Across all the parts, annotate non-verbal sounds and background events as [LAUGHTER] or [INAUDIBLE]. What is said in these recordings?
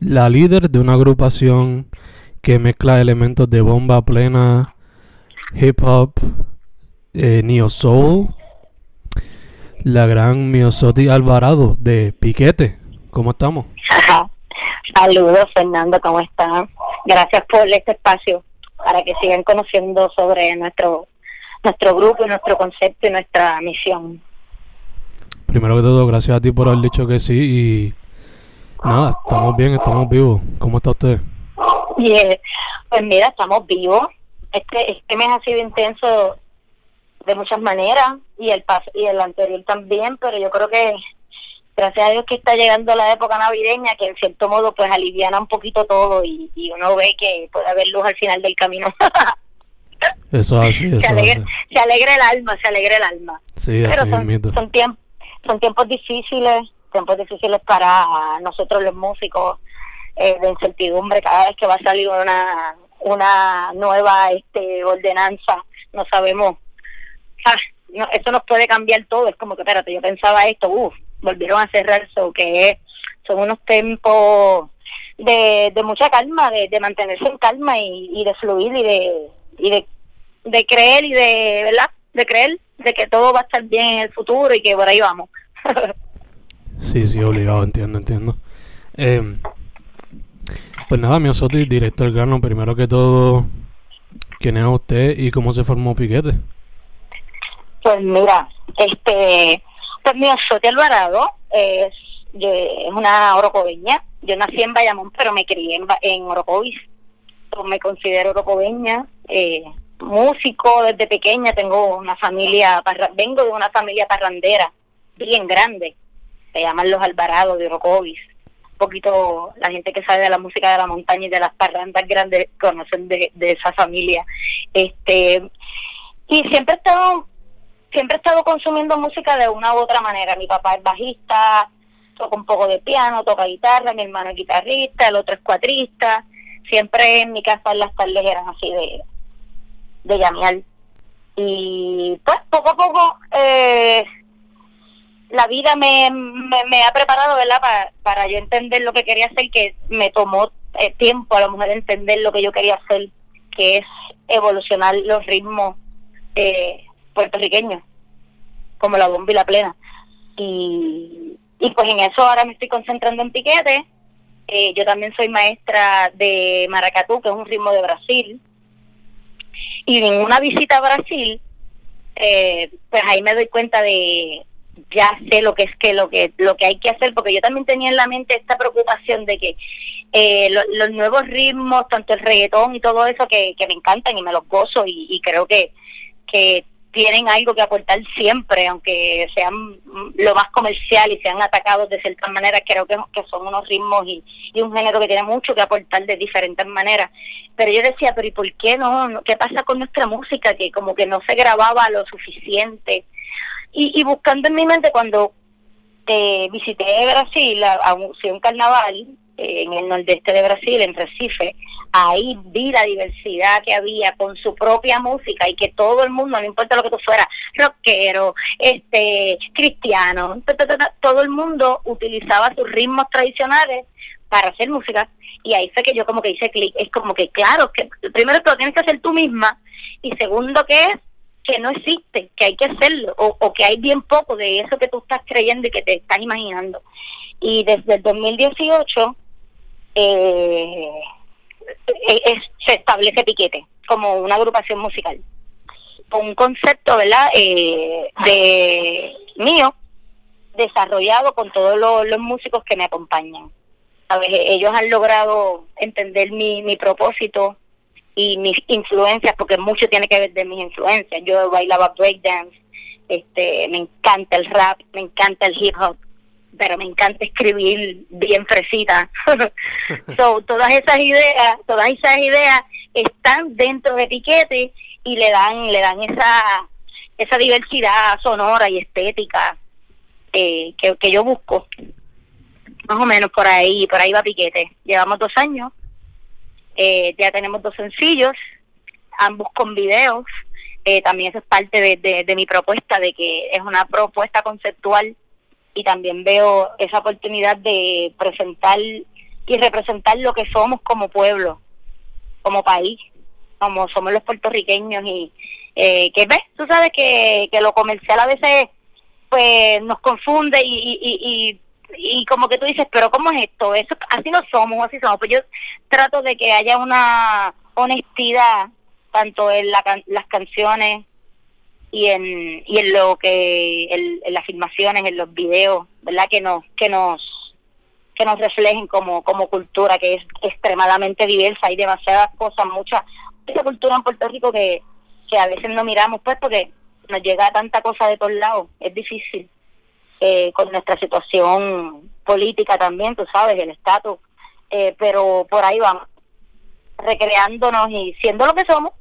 la líder de una agrupación que mezcla elementos de bomba plena, hip hop, eh, neo soul. La gran Miosoti Alvarado de Piquete. ¿Cómo estamos? Saludos, Fernando, ¿cómo están? Gracias por este espacio para que sigan conociendo sobre nuestro nuestro grupo y nuestro concepto y nuestra misión. Primero que todo, gracias a ti por haber dicho que sí y nada, estamos bien, estamos vivos. ¿Cómo está usted? Bien, pues mira, estamos vivos. Este, este mes ha sido intenso de muchas maneras y el y el anterior también, pero yo creo que gracias a Dios que está llegando la época navideña, que en cierto modo pues aliviana un poquito todo y, uno ve que puede haber luz al final del camino. eso así, [LAUGHS] eso se, alegra, se alegra el alma, se alegra el alma. Sí, Pero así son, son, son tiempos difíciles, tiempos difíciles para nosotros los músicos, eh, de incertidumbre cada vez que va a salir una una nueva este ordenanza, no sabemos, eso nos puede cambiar todo, es como que espérate, yo pensaba esto, uff, volvieron a cerrar eso, que son unos tiempos de, de mucha calma, de, de mantenerse en calma y, y de fluir y de y de, de creer y de, ¿verdad? De creer de que todo va a estar bien en el futuro y que por ahí vamos. [LAUGHS] sí, sí, obligado, entiendo, entiendo. Eh, pues nada, mi Soti, director grano, primero que todo, ¿quién es usted y cómo se formó Piquete? Pues mira, este, pues mi Soti Alvarado es, es una orocobeña. Yo nací en Bayamón, pero me crié en, en Orocovis. me considero orocobeña, eh, músico desde pequeña, tengo una familia, vengo de una familia parrandera bien grande, se llaman los Alvarados de Orocovis. Un poquito la gente que sabe de la música de la montaña y de las parrandas grandes conocen de, de esa familia. Este y siempre he estado siempre he estado consumiendo música de una u otra manera. Mi papá es bajista, toca un poco de piano, toca guitarra, mi hermano es guitarrista, el otro es cuatrista. Siempre en mi casa las tardes eran así de, de llamear. Y pues poco a poco eh, la vida me, me, ha preparado, ¿verdad? Para, para yo entender lo que quería hacer, que me tomó eh, tiempo a lo mejor entender lo que yo quería hacer, que es evolucionar los ritmos eh, puertorriqueños, como la bomba y la plena. Y, y pues en eso ahora me estoy concentrando en piquete. Eh, yo también soy maestra de maracatú, que es un ritmo de Brasil. Y en una visita a Brasil, eh, pues ahí me doy cuenta de ya sé lo que es que lo que lo que hay que hacer porque yo también tenía en la mente esta preocupación de que eh, los nuevos ritmos tanto el reggaetón y todo eso que, que me encantan y me los gozo y, y creo que que tienen algo que aportar siempre, aunque sean lo más comercial y sean atacados de ciertas maneras, creo que, que son unos ritmos y, un género que tiene mucho que aportar de diferentes maneras. Pero yo decía, pero ¿y por qué no? ¿Qué pasa con nuestra música? Que como que no se grababa lo suficiente. Y, y buscando en mi mente cuando eh, visité Brasil a, a un, carnaval, eh, en el nordeste de Brasil, en Recife, ahí vi la diversidad que había con su propia música y que todo el mundo, no importa lo que tú fueras, rockero, este, cristiano, todo el mundo utilizaba sus ritmos tradicionales para hacer música. Y ahí fue que yo como que hice clic, es como que claro, que primero que lo tienes que hacer tú misma y segundo que es que no existe, que hay que hacerlo o, o que hay bien poco de eso que tú estás creyendo y que te estás imaginando. Y desde el 2018 eh, eh se establece Piquete como una agrupación musical. Con un concepto, ¿verdad?, eh, de mío, desarrollado con todos los, músicos que me acompañan. ¿Sabes? Ellos han logrado entender mi, mi propósito y mis influencias, porque mucho tiene que ver de mis influencias. Yo bailaba breakdance, este, me encanta el rap, me encanta el hip hop, pero me encanta escribir bien fresita. [LAUGHS] so, todas esas ideas, todas esas ideas están dentro de Piquete y le dan, le dan esa, esa diversidad sonora y estética eh, que, que yo busco. Más o menos por ahí, por ahí va Piquete. Llevamos dos años, eh, ya tenemos dos sencillos, ambos con videos. Eh, también eso es parte de, de mi propuesta, de que es una propuesta conceptual y también veo esa oportunidad de presentar y representar lo que somos como pueblo, como país, como somos los puertorriqueños y eh, que ves, tú sabes que, que lo comercial a veces pues nos confunde y, y, y, como que tú dices, pero ¿cómo es esto? Eso, así no somos, así somos. Pues yo trato de que haya una honestidad tanto en la, las canciones y en, y en lo que en, las filmaciones, en los videos, ¿verdad? Que nos que nos que nos reflejen como como cultura que es extremadamente diversa, hay demasiadas cosas, mucha, mucha cultura en Puerto Rico que que a veces no miramos pues porque nos llega tanta cosa de todos lados, es difícil. Eh, con nuestra situación política también, tú sabes, el estatus, eh, pero por ahí vamos, recreándonos y siendo lo que somos,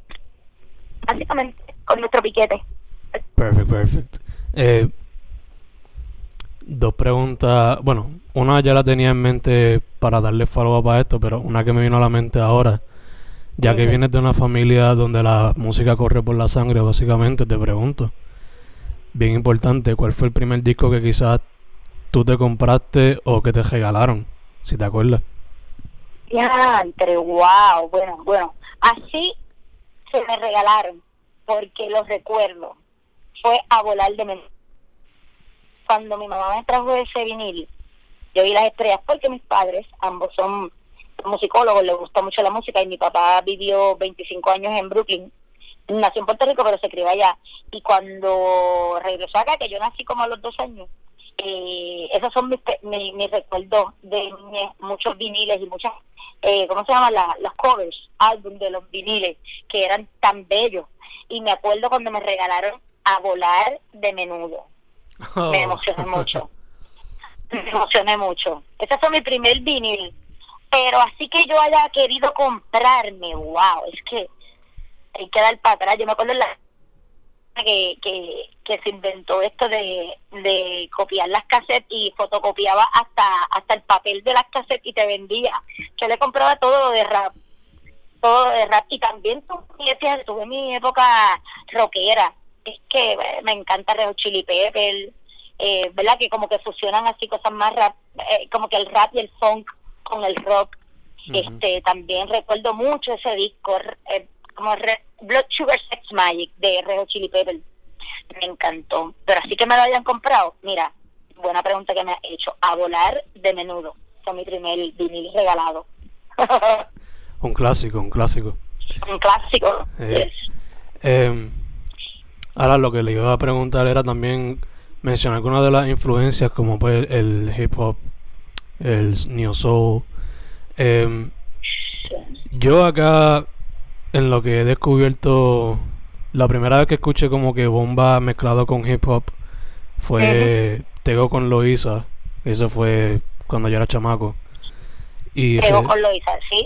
básicamente, con nuestro piquete. Perfect, perfect. Eh, dos preguntas. Bueno, una ya la tenía en mente para darle follow-up a esto, pero una que me vino a la mente ahora. Ya que vienes de una familia donde la música corre por la sangre, básicamente, te pregunto. Bien importante, ¿cuál fue el primer disco que quizás tú te compraste o que te regalaron? Si te acuerdas. Ya, entre wow, bueno, bueno, así se me regalaron, porque los recuerdo fue a volar de mente. Cuando mi mamá me trajo ese vinil, yo vi las estrellas porque mis padres, ambos son musicólogos, les gusta mucho la música y mi papá vivió 25 años en Brooklyn. Nació en Puerto Rico, pero se crió allá. Y cuando regresó acá, que yo nací como a los dos años, eh, esos son mis, mis, recuerdos de muchos viniles y muchas, eh, ¿cómo se llama? los covers, álbum de los viniles, que eran tan bellos. Y me acuerdo cuando me regalaron a volar de menudo. Me oh. emocioné mucho. [LAUGHS] Me emocioné mucho. Ese fue mi primer vinil. Pero así que yo haya querido comprarme, wow, es que hay que dar para atrás. Yo me acuerdo la que, que, que se inventó esto de, de copiar las cassettes y fotocopiaba hasta hasta el papel de las cassettes y te vendía. Yo le compraba todo de rap, todo de rap. Y también tuve mi época rockera es que eh, me encanta Red Chili Pepper, eh, ¿verdad? Que como que fusionan así cosas más rap, eh, como que el rap y el funk con el rock. Este También recuerdo mucho ese disco, eh, como Blood Sugar Sex Magic de Red Chili Pepper. Me encantó. Pero así que me lo hayan comprado, mira, buena pregunta que me ha hecho. A volar de menudo. Fue mi primer vinil regalado. [LAUGHS] un clásico, un clásico. Un clásico. Eh, em, Ahora lo que le iba a preguntar era también mencionar algunas de las influencias como pues el hip hop, el neo soul. Em, yo acá en lo que he descubierto, la primera vez que escuché como que bomba mezclado con hip hop fue Tego con Loisa. Eso fue cuando yo era chamaco. Y Tego con Loisa, sí.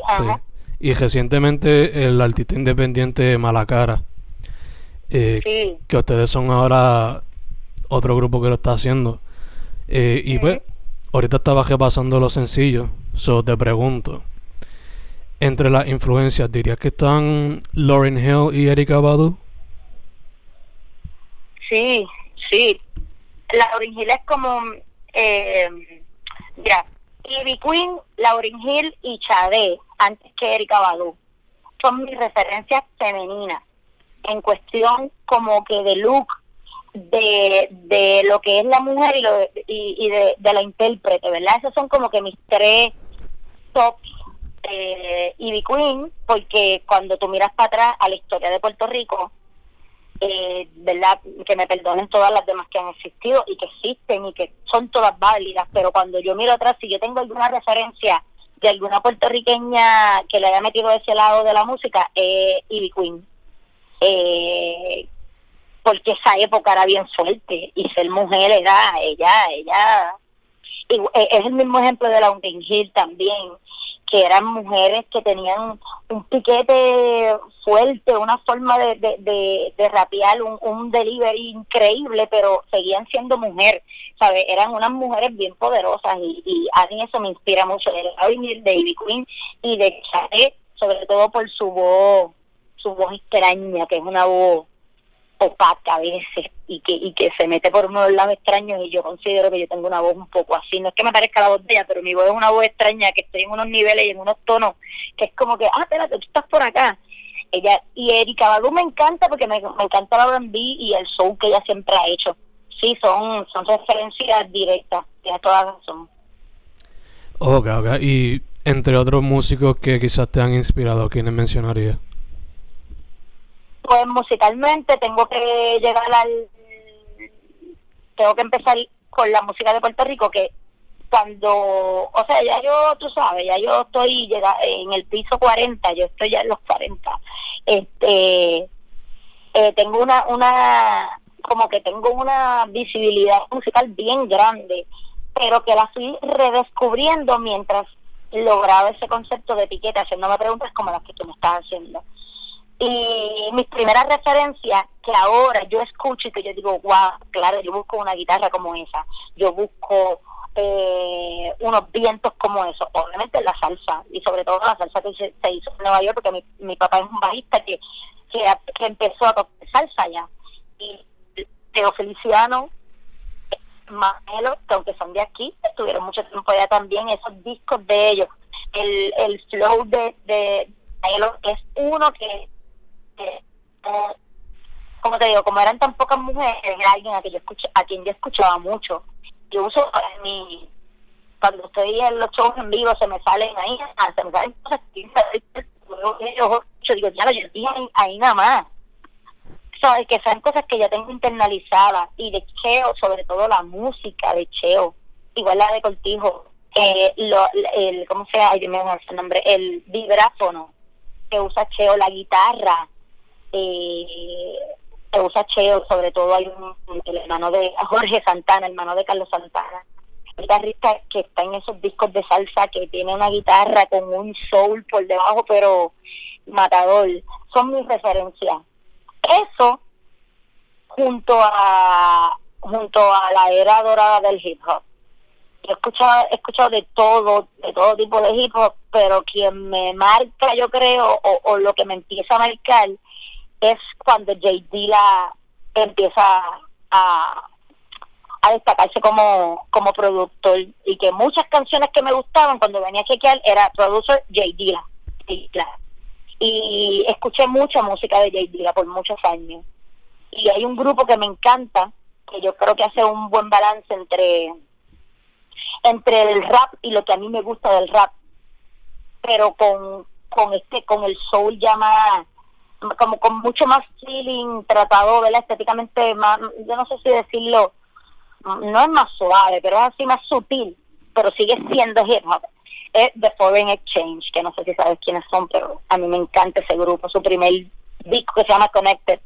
Y recientemente el artista independiente Malacara eh, que ustedes son ahora otro grupo que lo está haciendo. Eh, y pues, ahorita estaba repasando los sencillos. So te pregunto, entre las influencias, ¿dirías que están Lauren Hill y Erika Badu? Sí, sí. Lauren Hill es como, eh, Ivy Queen, Lauren Hill y Chade, antes que Erika Badu, son mis referencias femeninas en cuestión como que de look, de, de lo que es la mujer y, lo y de, de, la intérprete, ¿verdad? Esos son como que mis tres tops eh, Ivy Queen, porque cuando tú miras para atrás a la historia de Puerto Rico, eh, ¿verdad? Que me perdonen todas las demás que han existido y que existen y que son todas válidas, pero cuando yo miro atrás, si yo tengo alguna referencia de alguna puertorriqueña que le haya metido ese lado de la música, eh, Ivy Queen. Eh, porque esa época era bien fuerte y ser mujer era ella, ella, es el mismo ejemplo de la Hill también que eran mujeres que tenían un piquete fuerte, una forma de, de, de, de un, un, delivery increíble, pero seguían siendo mujer, ¿sabes? Eran unas mujeres bien poderosas y, a mí eso me inspira mucho de Ivy Queen y de Chade, sobre todo por su voz, su voz extraña, que es una voz opaca a veces y que y que se mete por unos lados extraños y yo considero que yo tengo una voz un poco así, no es que me parezca la voz de ella, pero mi voz es una voz extraña que estoy en unos niveles y en unos tonos que es como que, ah, espérate, tú estás por acá. Ella y Erika Badu me encanta porque me, me encanta la R&B y el show que ella siempre ha hecho. Sí, son son referencias directas, tiene toda razón. Ok, ok. Y entre otros músicos que quizás te han inspirado, ¿quiénes mencionaría? Pues musicalmente tengo que llegar al tengo que empezar con la música de Puerto Rico que cuando o sea ya yo tú sabes ya yo estoy llega, en el piso 40 yo estoy ya en los 40 este eh, tengo una una como que tengo una visibilidad musical bien grande pero que la fui redescubriendo mientras lograba ese concepto de etiqueta haciéndome preguntas como las que tú me estás haciendo y mis primeras referencias que ahora yo escucho y que yo digo, wow, claro, yo busco una guitarra como esa, yo busco eh, unos vientos como eso, obviamente la salsa, y sobre todo la salsa que se, hizo en Nueva York, porque mi, mi papá es un bajista que, que, empezó a tocar salsa ya. Y Teo Feliciano, Manelo, que aunque son de aquí, estuvieron mucho tiempo allá también, esos discos de ellos, el, el flow de, de Manelo es uno que como te digo, como eran tan pocas mujeres, era alguien a, que yo escucho, a quien yo escuchaba mucho. Yo uso mi, cuando estoy en los shows en vivo, se me salen ahí, se me salen cosas yo, digo, ya lo yo ahí, ahí nada más. So, que sean cosas que ya tengo internalizadas y de Cheo, sobre todo la música de Cheo, igual la de Cortijo, eh, lo, el, ¿cómo se llama? Ay, mío, ese nombre, el vibráfono que usa Cheo, la guitarra, eh, usa Cheo, sobre todo hay un, el hermano de Jorge Santana, hermano de Carlos Santana, guitarrista que está en esos discos de salsa, que tiene una guitarra con un soul por debajo, pero matador, son mis referencias. Eso, junto a junto a la era dorada del hip hop. He escuchado, he escuchado de todo, de todo tipo de hip hop, pero quien me marca, yo creo, o, o lo que me empieza a marcar, es cuando J. Dilla empieza a, a destacarse como, como productor y que muchas canciones que me gustaban cuando venía a chequear era producer J. Dilla. Y escuché mucha música de J. Dilla por muchos años. Y hay un grupo que me encanta, que yo creo que hace un buen balance entre entre el rap y lo que a mí me gusta del rap, pero con, con este con el soul ya más como con mucho más feeling, tratado, ¿verdad? Estéticamente más, yo no sé si decirlo, no es más suave, pero es así más sutil, pero sigue siendo hip hop. Es The Foreign Exchange, que no sé si sabes quiénes son, pero a mí me encanta ese grupo, su primer disco que se llama Connected.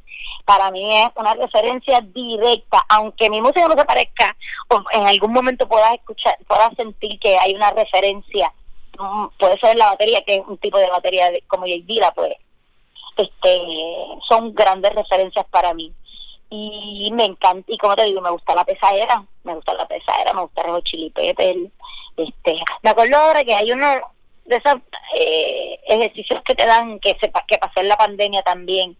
Para mí es una referencia directa, aunque mi música no se parezca, o en algún momento puedas escuchar, puedas sentir que hay una referencia, mm, puede ser la batería, que es un tipo de batería como J. Dilla, pues este son grandes referencias para mí. Y me encanta y como te digo me gusta la pesadera me gusta la pesadera me gusta el Chili Pepper Este, me acuerdo ahora que hay uno de esos eh, ejercicios que te dan que se que pasó en la pandemia también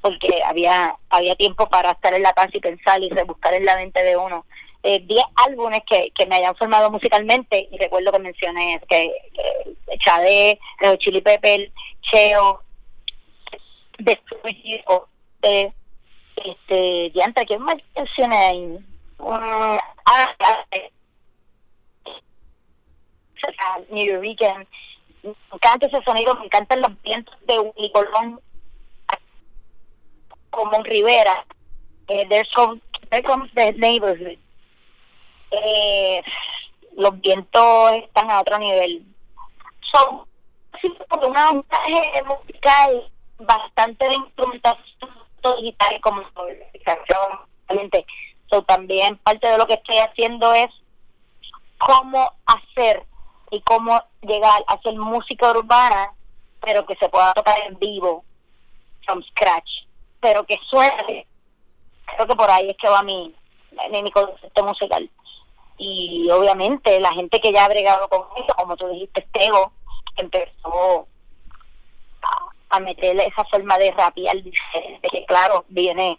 porque había había tiempo para estar en la casa y pensar y rebuscar en la mente de uno. 10 eh, álbumes que, que me hayan formado musicalmente y recuerdo que mencioné que, que Chade, Chili Pepper, Cheo, de de este diantra ¿quién más mencioné ahí? Um, New York me encanta ese sonido, me encantan los vientos de Willy Colón como Rivera eh, there's some, there comes the neighborhood. Eh, los vientos están a otro nivel. Son por una montaje musical bastante de instrumentación digital como realmente so, también parte de lo que estoy haciendo es cómo hacer y cómo llegar a hacer música urbana pero que se pueda tocar en vivo from scratch. Pero que suene creo que por ahí es que va mi mi concepto musical. Y obviamente la gente que ya ha bregado con eso como tú dijiste Tego empezó a meterle esa forma de rapear diferente, que claro, viene,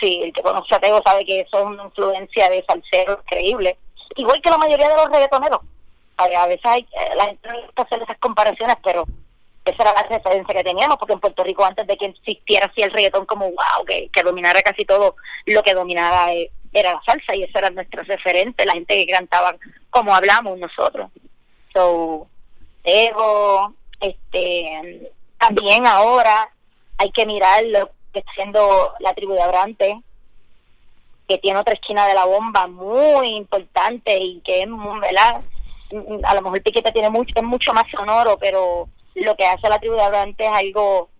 sí, el que conoce a Tego sabe que eso es una influencia de salsero increíble, igual que la mayoría de los reggaetoneros. A veces hay, eh, la gente no gusta hacer esas comparaciones, pero esa era la referencia que teníamos, porque en Puerto Rico antes de que existiera así el reggaetón como wow, que, que dominara casi todo, lo que dominaba eh, era la salsa y ese era nuestro referente, la gente que cantaba como hablamos nosotros. So, Ego, este, también ahora hay que mirar lo que está haciendo la tribu de Abrante, que tiene otra esquina de la bomba muy importante y que es, ¿verdad? A lo mejor Piquete tiene mucho, es mucho más sonoro, pero lo que hace la tribu de Abrante es algo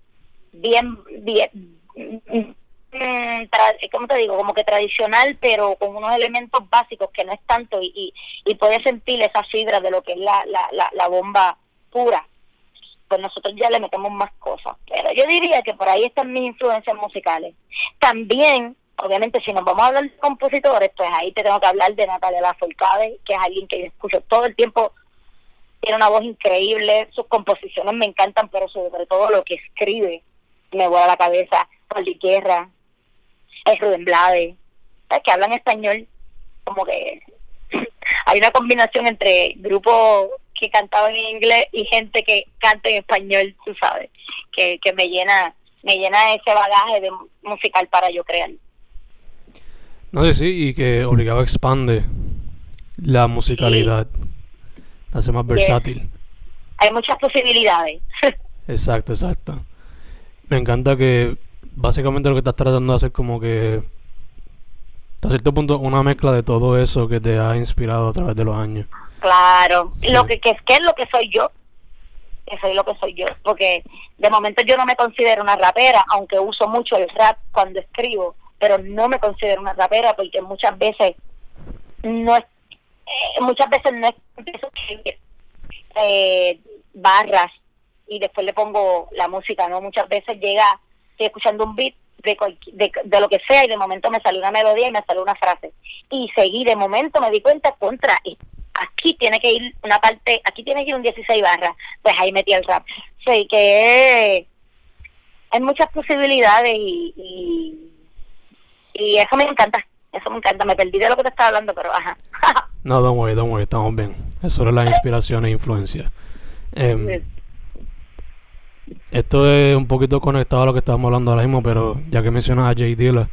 bien, bien, mm, ¿cómo te digo? Como que tradicional, pero con unos elementos básicos que no es tanto y, y, y puedes sentir esa fibra de lo que es la, la, la, la bomba pura nosotros ya le metemos más cosas. Pero yo diría que por ahí están mis influencias musicales. También, obviamente, si nos vamos a hablar de compositores, pues ahí te tengo que hablar de Natalia Lafourcade, que es alguien que yo escucho todo el tiempo. Tiene una voz increíble, sus composiciones me encantan, pero sobre todo lo que escribe me vuela la cabeza. Paul Guerra, es Rubén Blade, que hablan español, como que [LAUGHS] hay una combinación entre grupo que cantaban en inglés y gente que canta en español, tú sabes, que, que me llena me llena ese bagaje de musical para yo crear. No sé, sí, y que obligado expande la musicalidad, hace más versátil. Hay muchas posibilidades. [LAUGHS] exacto, exacto. Me encanta que básicamente lo que estás tratando de hacer como que a cierto punto una mezcla de todo eso que te ha inspirado a través de los años. Claro, lo que, que es que es lo que soy yo, que soy lo que soy yo, porque de momento yo no me considero una rapera, aunque uso mucho el rap cuando escribo, pero no me considero una rapera porque muchas veces no es, eh, muchas veces no es empiezo eh, barras y después le pongo la música, ¿no? Muchas veces llega, estoy escuchando un beat de, de, de, lo que sea y de momento me sale una melodía y me sale una frase. Y seguí, de momento me di cuenta contra aquí tiene que ir una parte, aquí tiene que ir un 16 barras, pues ahí metí el rap. Sí, que hay muchas posibilidades y, y, eso me encanta, eso me encanta, me perdí de lo que te estaba hablando, pero ajá. [LAUGHS] no, don't worry, don't worry, estamos bien. Eso es la inspiración e influencia. Em, esto es un poquito conectado a lo que estábamos hablando ahora mismo, pero ya que mencionas a Jay Dilla,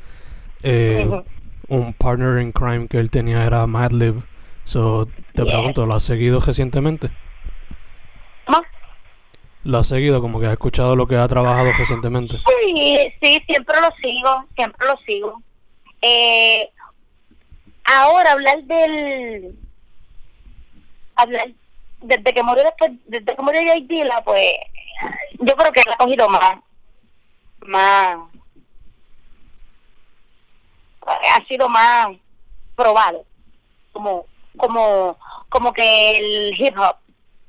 eh, un partner in crime que él tenía era Madlib So, te pregunto, ¿lo has seguido recientemente? ¿Cómo? ¿Lo has seguido? Como que has escuchado lo que ha trabajado recientemente. Sí, sí, siempre lo sigo, siempre lo sigo. Eh, ahora hablar del... Hablar... Desde que murió después, desde que murió Jay Dilla, pues yo creo que ha cogido más, más, ha sido más probado como como como que el hip hop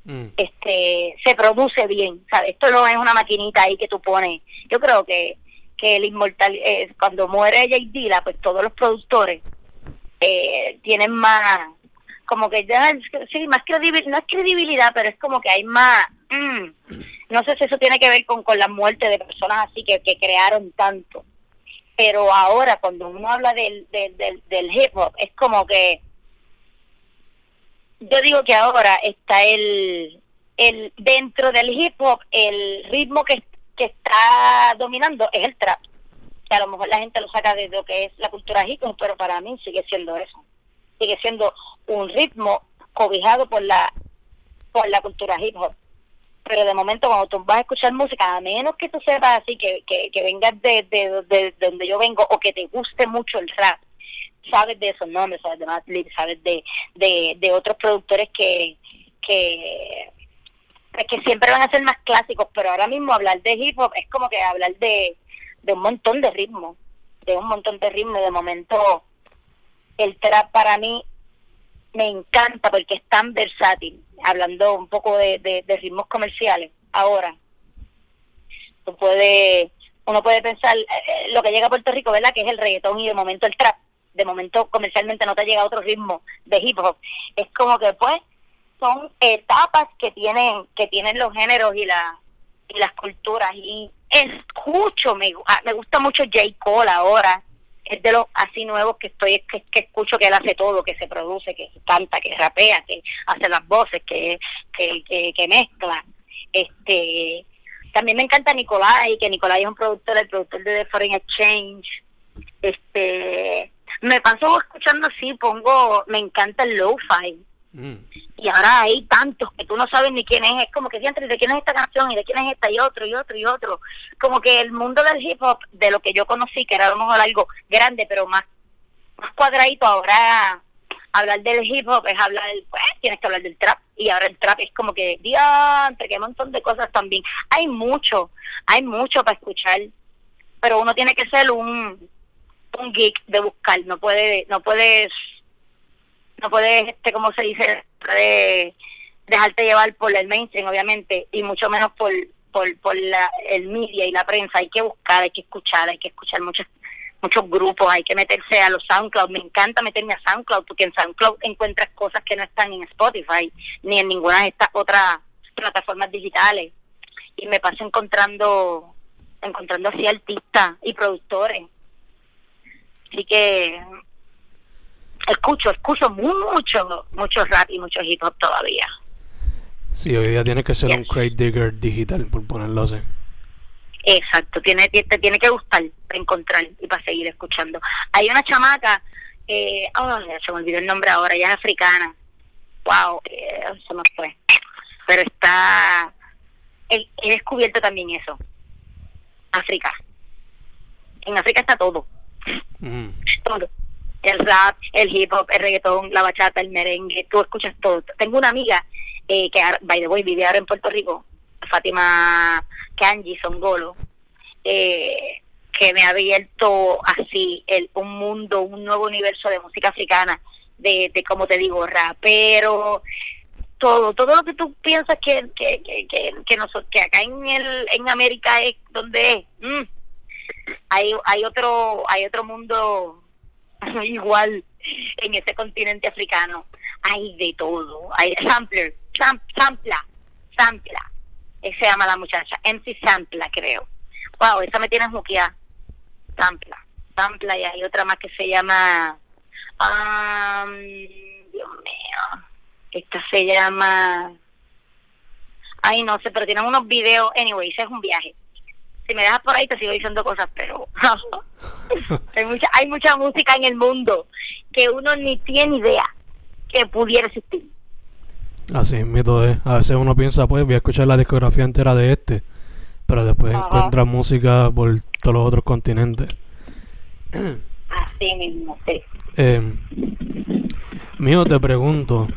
mm. este se produce bien ¿sabes? esto no es una maquinita ahí que tú pones yo creo que que el inmortal eh, cuando muere Jay Dilla pues todos los productores eh, tienen más como que ya, sí, más credibilidad, no es credibilidad, pero es como que hay más, mm, no sé si eso tiene que ver con, con la muerte de personas así que, que crearon tanto. Pero ahora cuando uno habla del, del, del, del hip hop, es como que yo digo que ahora está el, el dentro del hip hop, el ritmo que, que está dominando es el trap. Que a lo mejor la gente lo saca de lo que es la cultura hip hop, pero para mí sigue siendo eso. Sigue siendo un ritmo cobijado por la por la cultura hip hop. Pero de momento cuando tú vas a escuchar música, a menos que tú sepas así, que, que, que vengas de, de, de, donde yo vengo o que te guste mucho el rap, sabes de esos nombres, sabes de Matt sabes de, de, de otros productores que, que, que siempre van a ser más clásicos, pero ahora mismo hablar de hip hop es como que hablar de, de un montón de ritmos, de un montón de ritmos. De momento, el trap para mí me encanta porque es tan versátil, hablando un poco de, de, de ritmos comerciales. Ahora, tú puedes, uno puede pensar eh, lo que llega a Puerto Rico, ¿verdad? Que es el reggaetón y de momento el trap de momento comercialmente no te llega a otro ritmo de hip hop. Es como que pues son etapas que tienen que tienen los géneros y la y las culturas. Y escucho me ah, me gusta mucho J. Cole ahora. Es de los así nuevos que estoy que, que escucho que él hace todo que se produce que canta que rapea que hace las voces que que, que, que mezcla. Este también me encanta Nicolai que Nicolai es un productor el productor de The Foreign Exchange. Este me paso escuchando así, pongo, me encanta el lo-fi. Mm. Y ahora hay tantos que tú no sabes ni quién es, es como que siempre de quién es esta canción y de quién es esta y otro y otro y otro. Como que el mundo del hip hop, de lo que yo conocí, que era a lo mejor algo grande, pero más, más cuadradito, ahora hablar del hip hop es hablar, pues tienes que hablar del trap. Y ahora el trap es como que, diantre, que un montón de cosas también. Hay mucho, hay mucho para escuchar, pero uno tiene que ser un un geek de buscar, no puede, no puedes, no puedes, este, como se dice, de dejarte llevar por el mainstream, obviamente, y mucho menos por, por, por la, el media y la prensa. Hay que buscar, hay que escuchar, hay que escuchar muchos muchos grupos, hay que meterse a los SoundCloud. Me encanta meterme a SoundCloud porque en SoundCloud encuentras cosas que no están en Spotify ni en ninguna de estas otras plataformas digitales. Y me paso encontrando encontrando así artistas y productores Así que escucho, escucho mucho, mucho rap y mucho hip hop todavía. Sí, hoy día tiene que ser un crate digger digital, por ponerlo así. Exacto, tiene, te tiene que gustar para encontrar y para seguir escuchando. Hay una chamaca, eh, oh, se me olvidó el nombre ahora, ella es africana. Wow, eh, se me fue. Pero está, he, he descubierto también eso. África. En África está todo todo. El rap, el hip hop, el reggaetón, la bachata, el merengue, tú escuchas todo. Tengo una amiga eh, que, by the way, vive ahora en Puerto Rico, Fátima Kanji Songolo, eh, que me ha abierto así el, un mundo, un nuevo universo de música africana, de, de como te digo, rapero, todo, todo lo que tú piensas que que, que, que, que, nosotros, que acá en el en América es donde es. Mm hay, hay otro hay otro mundo [LAUGHS] igual en ese continente africano. Hay de todo. Hay sampler sampla sampla. Ese se llama la muchacha MC Sampla creo. Wow esa me tiene muquia sampla sampla y hay otra más que se llama um, Dios mío esta se llama ay no sé pero tienen unos videos. Anyway ese es un viaje si me dejas por ahí te sigo diciendo cosas, pero [LAUGHS] hay mucha hay mucha música en el mundo que uno ni tiene idea que pudiera existir. Así mito es. A veces uno piensa, pues voy a escuchar la discografía entera de este, pero después encuentra música por todos los otros continentes. Así mismo, sí. Eh, mío, te pregunto,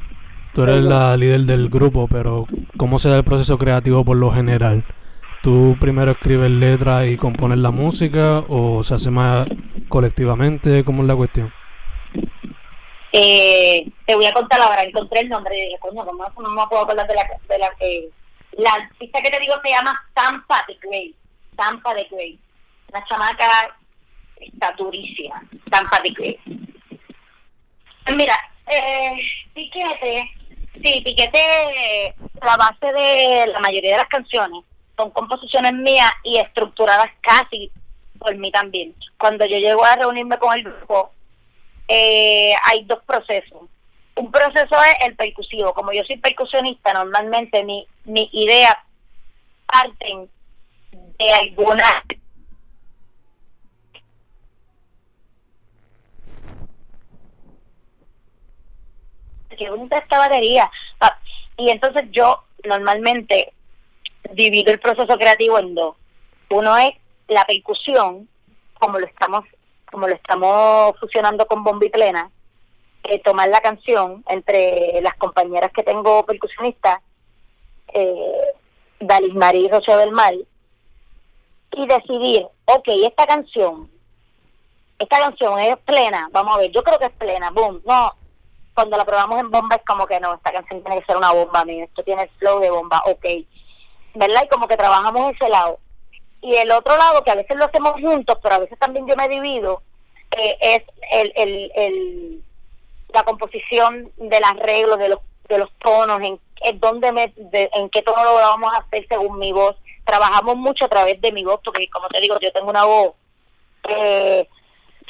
tú eres la líder del grupo, pero ¿cómo se da el proceso creativo por lo general? ¿Tú primero escribes letras y compones la música o se hace más colectivamente? ¿Cómo es la cuestión? Eh, te voy a contar ahora, encontré el nombre y dije, coño, no, no me puedo acordar de la... De la, eh, la artista que te digo se llama Tampa de Grey. Tampa de Grey. Una chamaca está. Tampa de Grey. Mira, Eh, piquete, sí, piquete, la base de la mayoría de las canciones son composiciones mías y estructuradas casi por mí también. Cuando yo llego a reunirme con el grupo, eh, hay dos procesos. Un proceso es el percusivo. Como yo soy percusionista, normalmente mi, mi idea parten de alguna que esta batería. Ah, Y entonces yo normalmente divido el proceso creativo en dos. Uno es la percusión, como lo estamos, como lo estamos fusionando con bomba y plena, eh, tomar la canción entre las compañeras que tengo percusionistas, eh, Dalis Marí y Rocío del Mar, y decidir, ok, esta canción, esta canción es plena, vamos a ver, yo creo que es plena, boom, no, cuando la probamos en bomba es como que no, esta canción tiene que ser una bomba, mira, esto tiene el flow de bomba, ok, ¿verdad? Y como que trabajamos ese lado. Y el otro lado, que a veces lo hacemos juntos, pero a veces también yo me divido, eh, es el, el, el, la composición del arreglo, de los, de los tonos, en, en dónde me, de- en qué tono lo vamos a hacer según mi voz. Trabajamos mucho a través de mi voz, porque como te digo, yo tengo una voz eh,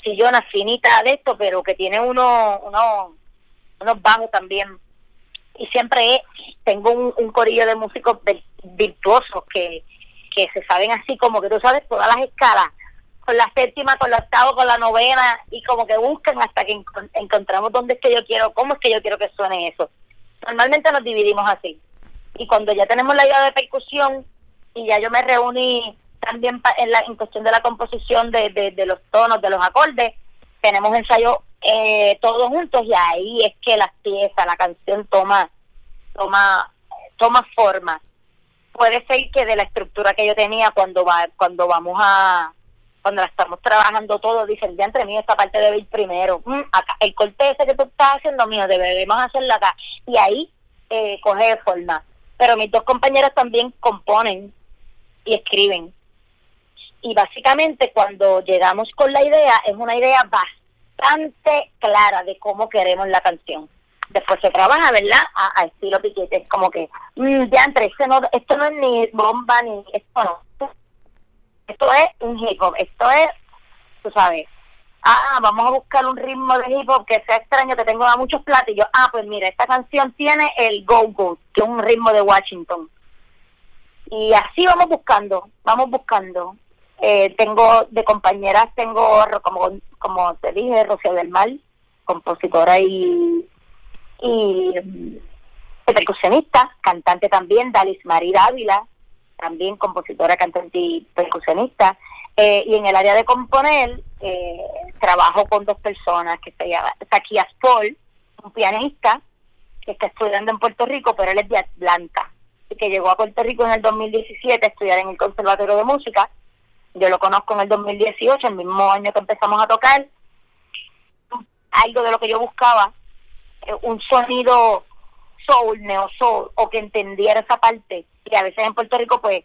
chillona, finita de esto, pero que tiene uno, uno, unos bajos también. Y siempre tengo un, corillo de músicos vir- virtuosos que, que se saben así como que tú sabes todas las escalas, con la séptima, con la octava, con la novena, y como que buscan hasta que encon- encontramos dónde es que yo quiero, cómo es que yo quiero que suene eso. Normalmente nos dividimos así. Y cuando ya tenemos la idea de percusión, y ya yo me reuní también pa- en, la, en cuestión de la composición de, de, de los tonos, de los acordes, tenemos ensayo eh, todos juntos y ahí es que las piezas, la canción toma, toma, toma forma. Puede ser que de la estructura que yo tenía cuando va, cuando vamos a, cuando la estamos trabajando todos, dicen, ya entre mí esta parte debe ir primero. Mm, acá, el corte ese que tú estás haciendo mío, debemos hacerlo acá. Y ahí eh, coge forma. Pero mis dos compañeras también componen y escriben. Y básicamente cuando llegamos con la idea, es una idea bastante clara de cómo queremos la canción. Después se trabaja, ¿verdad? A, estilo piquete. Es como que, mm, ya entre no, esto no es ni bomba ni esto no. Esto es un hip hop, esto es, tú sabes, ah, vamos a buscar un ritmo de hip hop que sea extraño, que tenga muchos platillos. Ah, pues mira, esta canción tiene el go-go, que es un ritmo de Washington. Y así vamos buscando, vamos buscando. Eh, tengo de compañeras, tengo, como, como te dije, Rocío del Mar, compositora y, y mm, percusionista, cantante también, Dalis Marí Dávila, también compositora, cantante y percusionista. Eh, y en el área de componer, eh, trabajo con dos personas que se llama Zaquías Paul, un pianista que está estudiando en Puerto Rico, pero él es de Atlanta, y que llegó a Puerto Rico en el 2017 a estudiar en el Conservatorio de Música. Yo lo conozco en el 2018, el mismo año que empezamos a tocar. Algo de lo que yo buscaba, eh, un sonido soul, neo soul, o que entendiera esa parte. Y a veces en Puerto Rico, pues,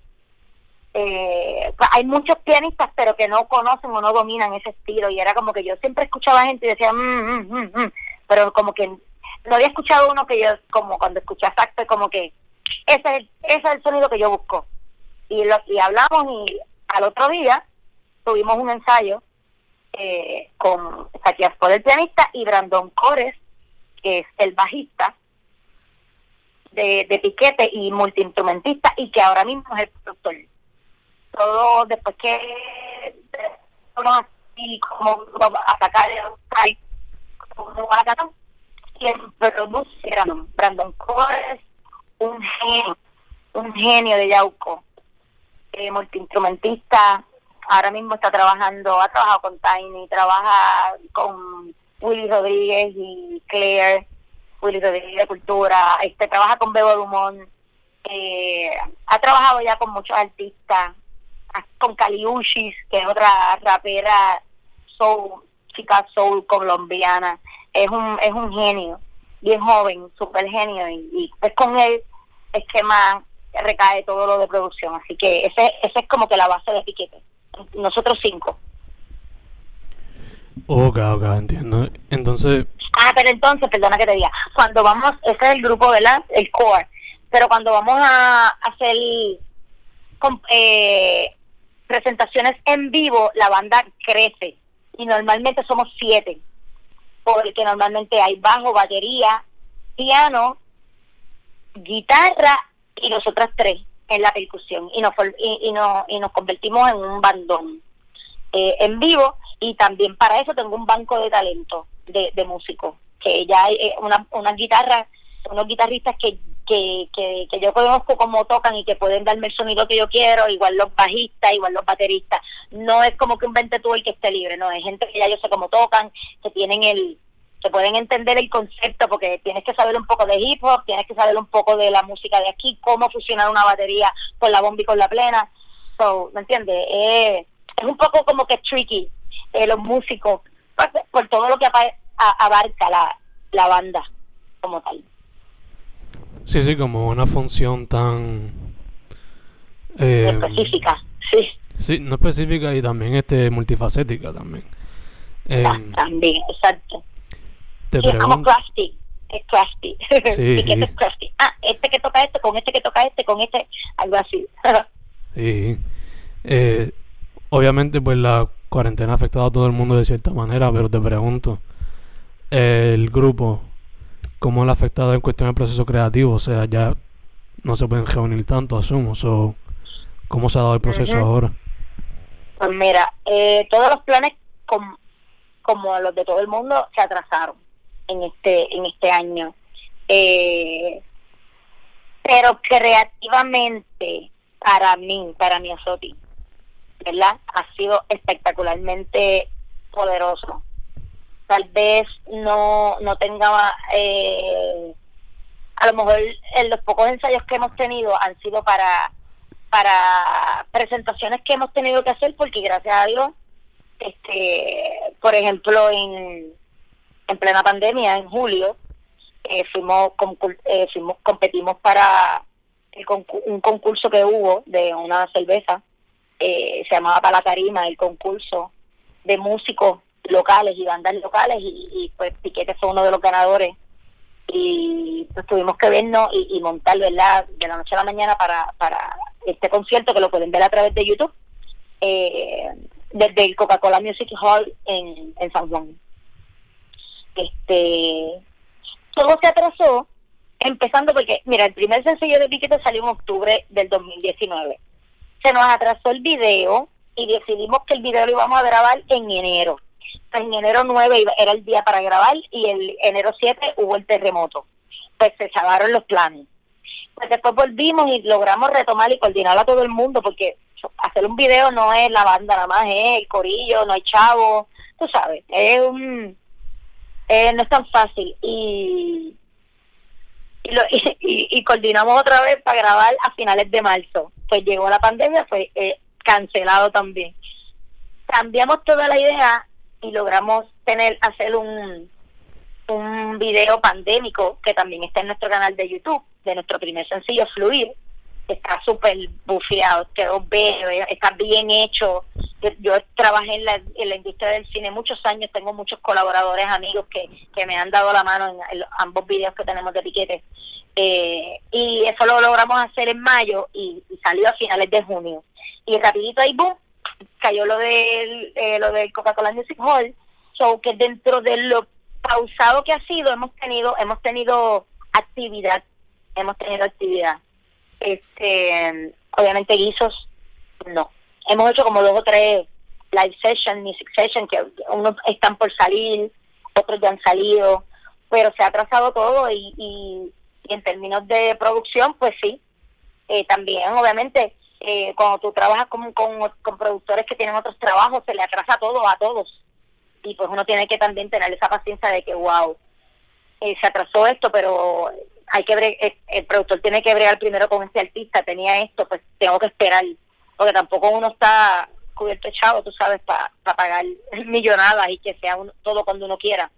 eh, pues, hay muchos pianistas, pero que no conocen o no dominan ese estilo. Y era como que yo siempre escuchaba gente y decía, mm, mm, mm, mm", pero como que no había escuchado uno que yo, como cuando escuché a Saxo, como que ese es, el, ese es el sonido que yo busco. Y, lo, y hablamos y al otro día tuvimos un ensayo eh, con Saquias por el pianista y Brandon Cores, que es el bajista de, de piquete y multiinstrumentista y que ahora mismo es el productor. Todo después que así como a sacar el como quien produce Brandon Cores, un genio, un genio de Yauco, eh, multiinstrumentista, ahora mismo está trabajando, ha trabajado con Tiny, trabaja con Willy Rodríguez y Claire, Willy Rodríguez de Cultura, este trabaja con Bebo Dumont, eh, ha trabajado ya con muchos artistas, con Caliushis, que es otra rapera soul, chica soul colombiana, es un, es un genio, bien joven, súper genio, y, y pues con él es que más recae todo lo de producción, así que ese, ese es como que la base de Piquete, nosotros cinco. Ok, ok, entiendo. Entonces, Ah, pero entonces, perdona que te diga, cuando vamos, ese es el grupo, ¿verdad? El core. Pero cuando vamos a hacer eh, presentaciones en vivo, la banda crece. Y normalmente somos siete. Porque normalmente hay bajo, batería, piano, guitarra y nosotras tres en la percusión. Y nos, y, y nos convertimos en un bandón eh, en vivo. Y también para eso tengo un banco de talento de, de músicos. Que ya hay eh, una, una guitarra, unos guitarristas que que, que, yo conozco cómo tocan y que pueden darme el sonido que yo quiero, igual los bajistas, igual los bateristas. No es como que un vente tú el que esté libre, no, es gente que ya yo sé cómo tocan, que tienen el, que pueden entender el concepto, porque tienes que saber un poco de hip hop, tienes que saber un poco de la música de aquí, cómo funciona una batería con la bomba y con la plena. So, ¿me entiendes? Eh, es un poco como que tricky eh, los músicos, por, todo lo que abarca la, la banda como tal. Sí, sí, como una función tan... Eh, específica, sí. Sí, no específica y también este multifacética también. Eh, también, exacto. Es como crafty, es crafty. [LAUGHS] Sí, sí. es crafty. Ah, este que toca este, con este que toca este, con este, algo así. [LAUGHS] sí. Eh, obviamente, pues la cuarentena ha afectado a todo el mundo de cierta manera, pero te pregunto, el grupo cómo le ha afectado en cuestión del proceso creativo. O sea, ya no se pueden reunir tanto, asumo. So, ¿Cómo se ha dado el proceso ahora? Pues mira, eh, todos los planes, como los de todo el mundo, se atrasaron en este, en este año. Eh, pero creativamente, para mí, para mi Azoti, ¿verdad? Ha sido espectacularmente poderoso tal vez no, no tenga, eh, a lo mejor en los pocos ensayos que hemos tenido han sido para, para presentaciones que hemos tenido que hacer, porque gracias a Dios, este, por ejemplo, en, en plena pandemia, en julio, eh, fuimos, eh, fuimos, competimos para un concurso que hubo de una cerveza, se llamaba Para la Tarima, el concurso de músicos locales y bandas locales y, pues Piquete fue uno de los ganadores y pues tuvimos que vernos y, montar ¿verdad? de la noche a la mañana para, para este concierto que lo pueden ver a través de YouTube eh, desde el Coca-Cola Music Hall en San Juan este todo se atrasó empezando porque mira el primer sencillo de Piquete salió en octubre del 2019 se nos atrasó el video y decidimos que el video lo íbamos a grabar en enero en enero 9 era el día para grabar y el enero 7 hubo el terremoto. Pues se salvaron los planes. Pues después volvimos y logramos retomar y coordinar a todo el mundo porque hacer un video no es la banda nada más, es el corillo, no hay chavo, tú sabes, es un... Eh, no es tan fácil [LAUGHS] y y, coordinamos otra vez para grabar a finales de marzo. Pues llegó la pandemia, fue eh, cancelado también. Cambiamos toda la idea y logramos tener hacer un un video pandémico que también está en nuestro canal de YouTube de nuestro primer sencillo Fluir está súper bufeado quedó bello está bien hecho. Yo, trabajé en la, industria del cine muchos años tengo muchos colaboradores amigos que, que me han dado la mano en, ambos videos que tenemos de piquete eh, y eso lo logramos hacer en mayo y, y salió a finales de junio. Y rapidito ahí boom cayó lo del, eh, lo del Coca-Cola Music Hall, so que dentro de lo pausado que ha sido, hemos tenido, hemos tenido actividad, hemos tenido actividad. Este, obviamente guisos, no. Hemos hecho como dos o tres live sessions, music sessions, que unos están por salir, otros ya han salido, pero se ha trazado todo y, en términos de producción, pues sí, eh, también obviamente eh, cuando tú trabajas con, con, productores que tienen otros trabajos, se le atrasa todo a todos. Y pues uno tiene que también tener esa paciencia de que, wow, eh, se atrasó esto, pero hay que eh, el, productor tiene que bregar primero con este artista, tenía esto, pues tengo que esperar, porque tampoco uno está cubierto echado, tú sabes, para pagar [LAUGHS] millonadas y que sea todo cuando uno quiera.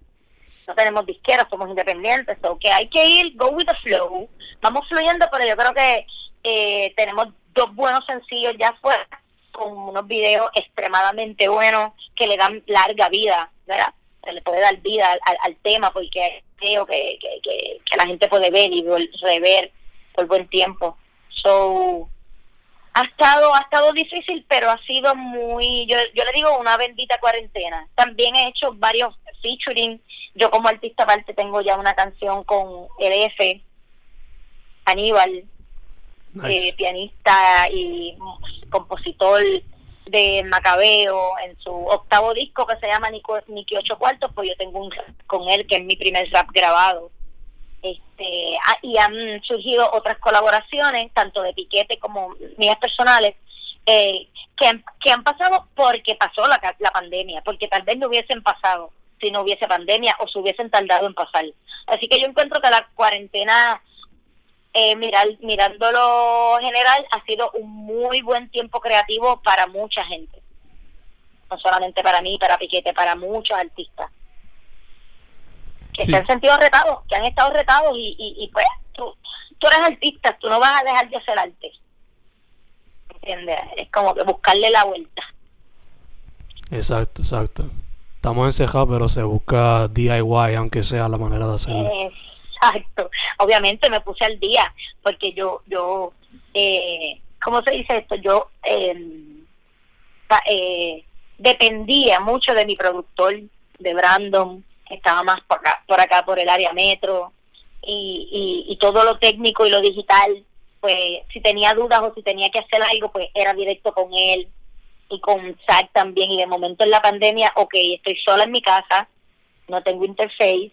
No tenemos disqueras, somos independientes, o que hay que ir, go with the flow, vamos fluyendo, pero yo creo que eh, tenemos dos buenos sencillos ya fuera, con unos videos extremadamente buenos que le dan larga vida, ¿verdad? Se le puede dar vida al, tema porque creo que, que, que, la gente puede ver y rever por buen tiempo. So, ha estado ha estado difícil pero ha sido muy yo, yo le digo una bendita cuarentena. También he hecho varios featuring. Yo como artista aparte tengo ya una canción con LF Aníbal eh, pianista y compositor de Macabeo en su octavo disco que se llama Niki Ocho Cuartos pues yo tengo un rap con él que es mi primer rap grabado. Este ah, y han surgido otras colaboraciones tanto de Piquete como mías personales eh, que, han, que han pasado porque pasó la, la pandemia porque tal vez no hubiesen pasado si no hubiese pandemia o se hubiesen tardado en pasar. Así que yo encuentro que la cuarentena eh, mirar, mirándolo general ha sido un muy buen tiempo creativo para mucha gente no solamente para mí para Piquete para muchos artistas que se han sentido retados, que han estado retados y, y, pues tú, tú eres artista, tú no vas a dejar de hacer arte. ¿Entiendes? Es como que buscarle la vuelta. Exacto, exacto. Estamos encejados, pero se busca DIY, aunque sea la manera de hacerlo. Exacto. Obviamente me puse al día, porque yo, yo, eh, ¿cómo se dice esto? Yo em, eh, dependía mucho de mi productor, de Brandon, estaba más por acá, por acá, por el área metro, y, y, todo lo técnico y lo digital, pues si tenía dudas o si tenía que hacer algo, pues era directo con él y con Zach también. Y de momento en la pandemia, ok, estoy sola en mi casa, no tengo interface,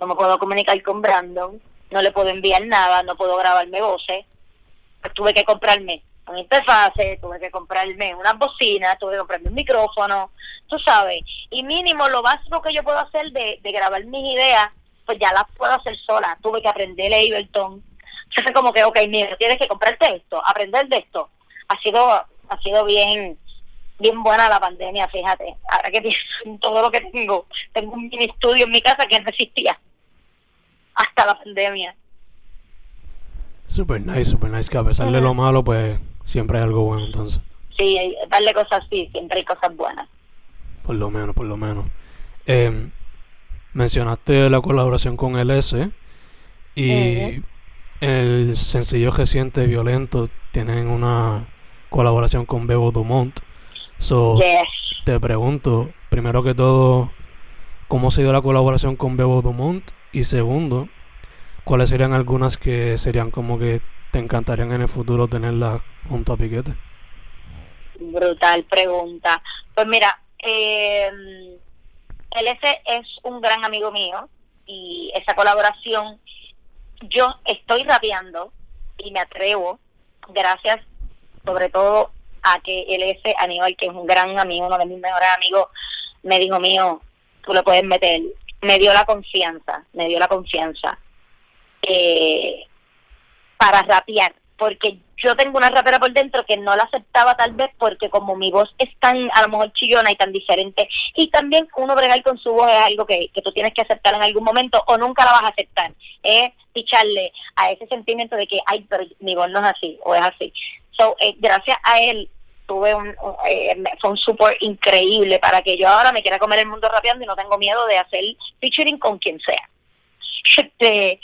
no me puedo comunicar con Brandon, no le puedo enviar nada, no puedo grabarme voces, pues tuve que comprarme un interfase, tuve que comprarme una bocina, tuve que comprarme un micrófono, tú sabes, y mínimo lo básico que yo puedo hacer de, de grabar mis ideas, pues ya las puedo hacer sola, tuve que aprender Ableton, entonces como que, ok, mira, tienes que comprarte esto, aprender de esto, ha sido, ha sido bien, bien buena la pandemia, fíjate, ahora que pienso [LAUGHS] todo lo que tengo, tengo un mini estudio en mi casa que no existía hasta la pandemia. Super nice, super nice, que a pesar de lo malo, pues siempre hay algo bueno entonces. Sí, darle cosas así, siempre hay cosas buenas. Por lo menos, por lo menos. Eh, mencionaste la colaboración con LS y el sencillo reciente Violento tienen una colaboración con Bebo Dumont. So, te pregunto, primero que todo, ¿cómo se dio la colaboración con Bebo Dumont? Y segundo, ¿cuáles serían algunas que serían como que te encantarían en el futuro tenerlas junto a Piquete? Brutal pregunta. Pues mira, eh, LS es un gran amigo mío y esa colaboración, yo estoy rapeando y me atrevo, gracias sobre todo a que LS Aníbal, que es un gran amigo, uno de mis mejores amigos, me dijo mío, tú lo puedes meter. Me dio la confianza, me dio la confianza eh, para rapear, porque yo tengo una rapera por dentro que no la aceptaba tal vez porque como mi voz es tan a lo mejor chillona y tan diferente y también uno bregar con su voz es algo que, que tú tienes que aceptar en algún momento o nunca la vas a aceptar es picharle a ese sentimiento de que ay pero mi voz no es así o es así so eh, gracias a él tuve un, eh, fue un support increíble para que yo ahora me quiera comer el mundo rapeando y no tengo miedo de hacer featuring con quien sea este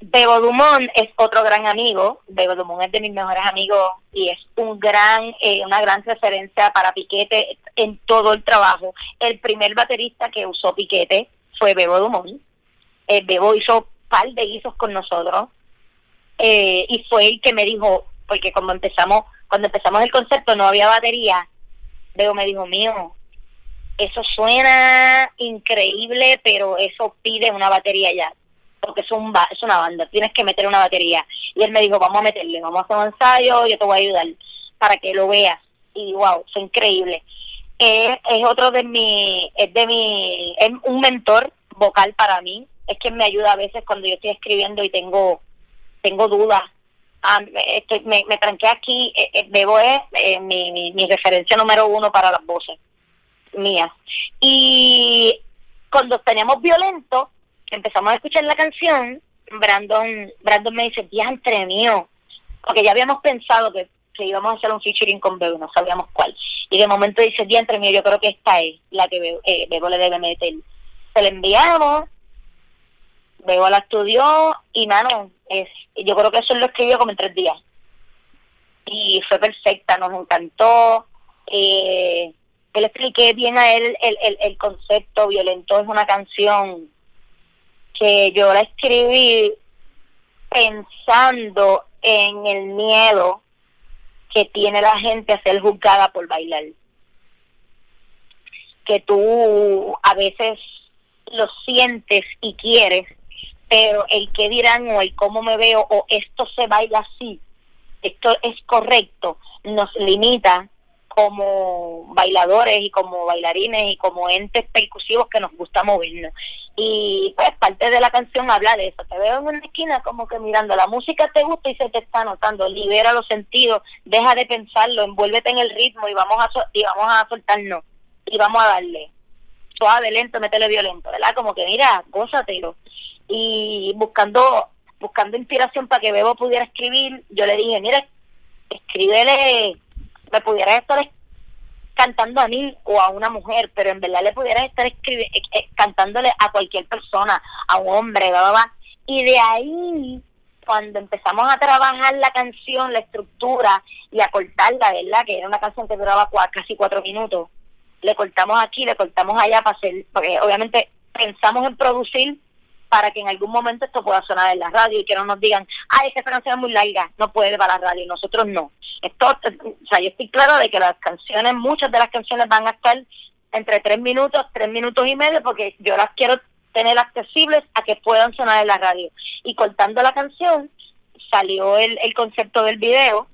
Bebo Dumont es otro gran amigo. Bebo Dumont es de mis mejores amigos y es un gran, eh, una gran referencia para Piquete en todo el trabajo. El primer baterista que usó Piquete fue Bebo Dumont. Eh, Bebo hizo par de guisos con nosotros eh, y fue el que me dijo, porque cuando empezamos, cuando empezamos el concepto no había batería. Bebo me dijo, mío, eso suena increíble, pero eso pide una batería ya porque es, un es una banda, tienes que meter una batería. Y él me dijo, vamos a meterle, vamos a hacer un ensayo, yo te voy a ayudar para que lo veas. Y wow, fue increíble. es otro de mi, es de mi, es un mentor vocal para mí. Es que me ayuda a veces cuando yo estoy escribiendo y tengo, tengo dudas. Ah, estoy, me, me tranqué aquí, eh, eh, Bebo es eh, mi, mi, mi referencia número uno para las voces mías. Y cuando teníamos violento, empezamos a escuchar la canción, Brandon, Brandon me dice, entre mío, porque ya habíamos pensado que, íbamos a hacer un featuring con Bebo, no sabíamos cuál. Y de momento dice, entre mío, yo creo que esta es la que Bebo, eh, le debe meter. se la enviamos, Bebo la estudió y, mano, es, yo creo que eso lo escribió como en tres días. Y fue perfecta, nos encantó. Eh, le expliqué bien a él el, el, el concepto violento. Es una canción que yo la escribí pensando en el miedo que tiene la gente a ser juzgada por bailar. Que tú a veces lo sientes y quieres, pero el que dirán o el cómo me veo o esto se baila así, esto es correcto, nos limita como bailadores y como bailarines y como entes percusivos que nos gusta movernos. Y pues parte de la canción habla de eso. Te veo en una esquina como que mirando la música te gusta y se te está notando. Libera los sentidos, deja de pensarlo, envuélvete en el ritmo y vamos a, y vamos a soltarnos y vamos a darle. Suave, lento, métele violento, ¿verdad? Como que mira, gózatelo. Y buscando buscando inspiración para que Bebo pudiera escribir, yo le dije, mira, escríbele me pudieras estar cantando a mí o a una mujer, pero en verdad le pudieras estar escribiendo, eh, eh, cantándole a cualquier persona, a un hombre, bla, Y de ahí, cuando empezamos a trabajar la canción, la estructura y a cortarla, ¿verdad? Que era una canción que duraba casi cuatro minutos. Le cortamos aquí, le cortamos allá para hacer, porque obviamente pensamos en producir para que en algún momento esto pueda sonar en la radio y que no nos digan, ay, es esta canción es muy larga, no puede para la radio, nosotros no. Esto, o sea, yo estoy claro de que las canciones, muchas de las canciones van a estar entre tres minutos, tres minutos y medio, porque yo las quiero tener accesibles a que puedan sonar en la radio. Y cortando la canción, salió el, el concepto del video,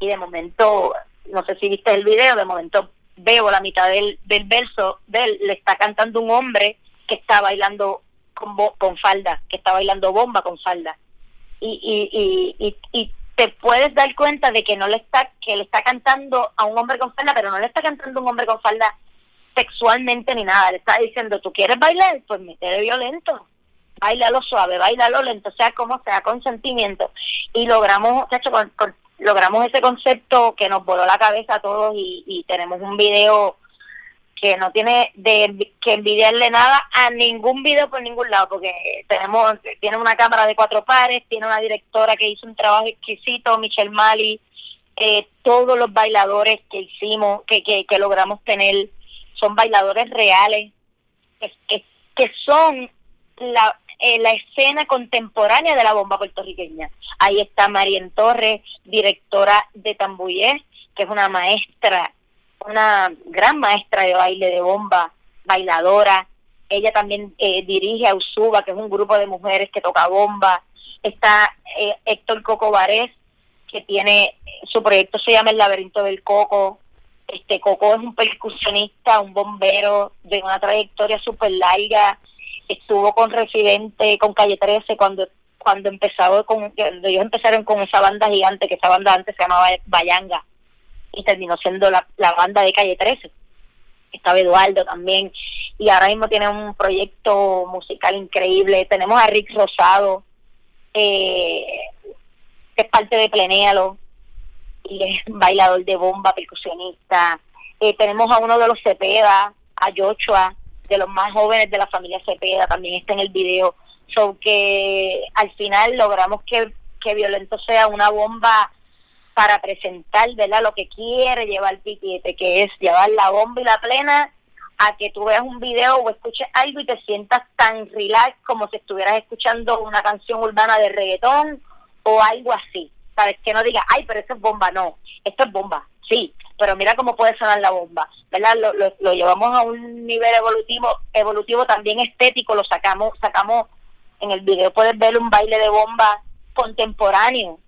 y de momento, no sé si viste el video, de momento veo la mitad del, del verso de él, le está cantando un hombre que está bailando con, con falda, que está bailando bomba con falda. Y, y, y, y, te puedes dar cuenta de que no le está, que le está cantando a un hombre con falda, pero no le está cantando a un hombre con falda sexualmente ni nada. Le está diciendo, ¿tú quieres bailar? Pues de violento. Bailalo suave, bailalo lento, sea como sea, con sentimiento. Y logramos, logramos ese concepto que nos voló la cabeza a todos y, y tenemos un video que no tiene de que envidiarle nada a ningún video por ningún lado, porque tenemos tiene una cámara de cuatro pares, tiene una directora que hizo un trabajo exquisito, Michelle Mali, eh, todos los bailadores que hicimos, que, que, logramos tener, son bailadores reales, que, que, son la, eh, la escena contemporánea de la bomba puertorriqueña. Ahí está Marien Torres, directora de Tambuyé, que es una maestra una gran maestra de baile de bomba, bailadora. Ella también eh, dirige a Usuba, que es un grupo de mujeres que toca bomba. Está eh, Héctor Coco Varés, que tiene, su proyecto se llama El Laberinto del Coco. Este Coco es un percusionista, un bombero de una trayectoria súper larga. Estuvo con Residente, con Calle 13, cuando cuando empezaba con, ellos empezaron con esa banda gigante, que esa banda antes se llamaba Bayanga y terminó siendo la, la banda de Calle 13. Estaba Eduardo también y ahora mismo tiene un proyecto musical increíble. Tenemos a Rick Rosado, eh, que es parte de Plenéalo y es bailador de bomba, percusionista. Eh, tenemos a uno de los Cepeda, a Joshua, de los más jóvenes de la familia Cepeda, también está en el video. So que al final logramos que, que Violento sea una bomba para presentar ¿verdad? lo que quiere llevar Piquete, que es llevar la bomba y la plena a que tú veas un video o escuches algo y te sientas tan relax como si estuvieras escuchando una canción urbana de reggaetón o algo así. ¿Sabes? Que no diga, ay, pero esto es bomba. No, esto es bomba, sí, pero mira cómo puede sonar la bomba, ¿verdad? Lo, lo, lo llevamos a un nivel evolutivo, evolutivo también estético, lo sacamos, sacamos en el video, puedes ver un baile de bomba contemporáneo,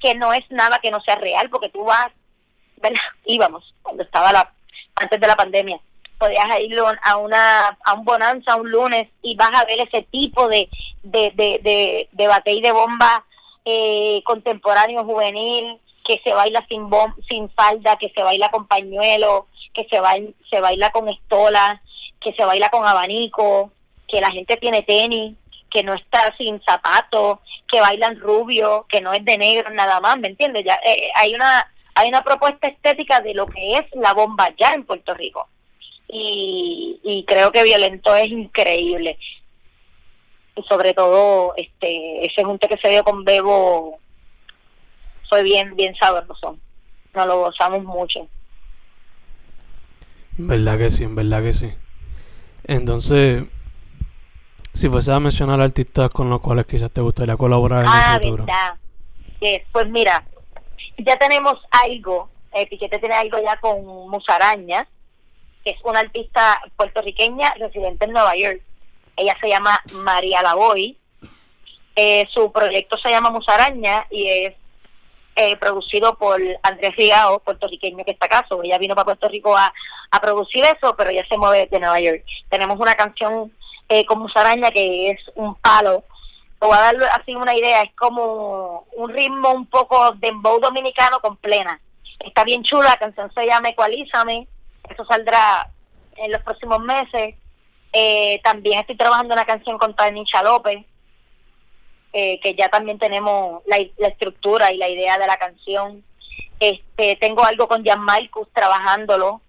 que no es nada que no sea real, porque tú vas, ¿verdad? [LAUGHS] íbamos, cuando estaba la, antes de la pandemia, podías ir a una a un bonanza un lunes y vas a ver ese tipo de de de de, de bate y de bomba eh, contemporáneo juvenil que se baila sin bom sin falda que se baila con pañuelo que se baila, se baila con estola que se baila con abanico que la gente tiene tenis que no está sin zapatos, que bailan rubio, que no es de negro nada más, ¿me entiendes? Ya eh, hay una hay una propuesta estética de lo que es la bomba ya en Puerto Rico. y, y creo que Violento es increíble. Y sobre todo, este ese junte que se dio con Bebo fue bien, bien sabroso. Nos lo gozamos mucho. ¿Verdad que sí? Verdad que sí. Entonces, si fuese a mencionar artistas con los cuales quizás te gustaría colaborar en ah, el futuro. verdad. Yes, Pues mira, ya tenemos algo, eh, Piquete tiene algo ya con Musaraña, que es una artista puertorriqueña residente en Nueva York. Ella se llama María Lavoy. Eh, su proyecto se llama Musaraña y es eh, producido por Andrés Rigao, puertorriqueño que está acá. So, ella vino para Puerto Rico a, a producir eso, pero ella se mueve de Nueva York. Tenemos una canción eh, con Musaraña que es un palo. Te a dar así una idea, es como un ritmo un poco de dembow dominicano con plena. Está bien chula, la canción se llama Ecualízame, eso saldrá en los próximos meses. Eh, también estoy trabajando una canción con Tanisha López, eh, que ya también tenemos la, la, estructura y la idea de la canción. Este, tengo algo con Jan Marcus trabajándolo.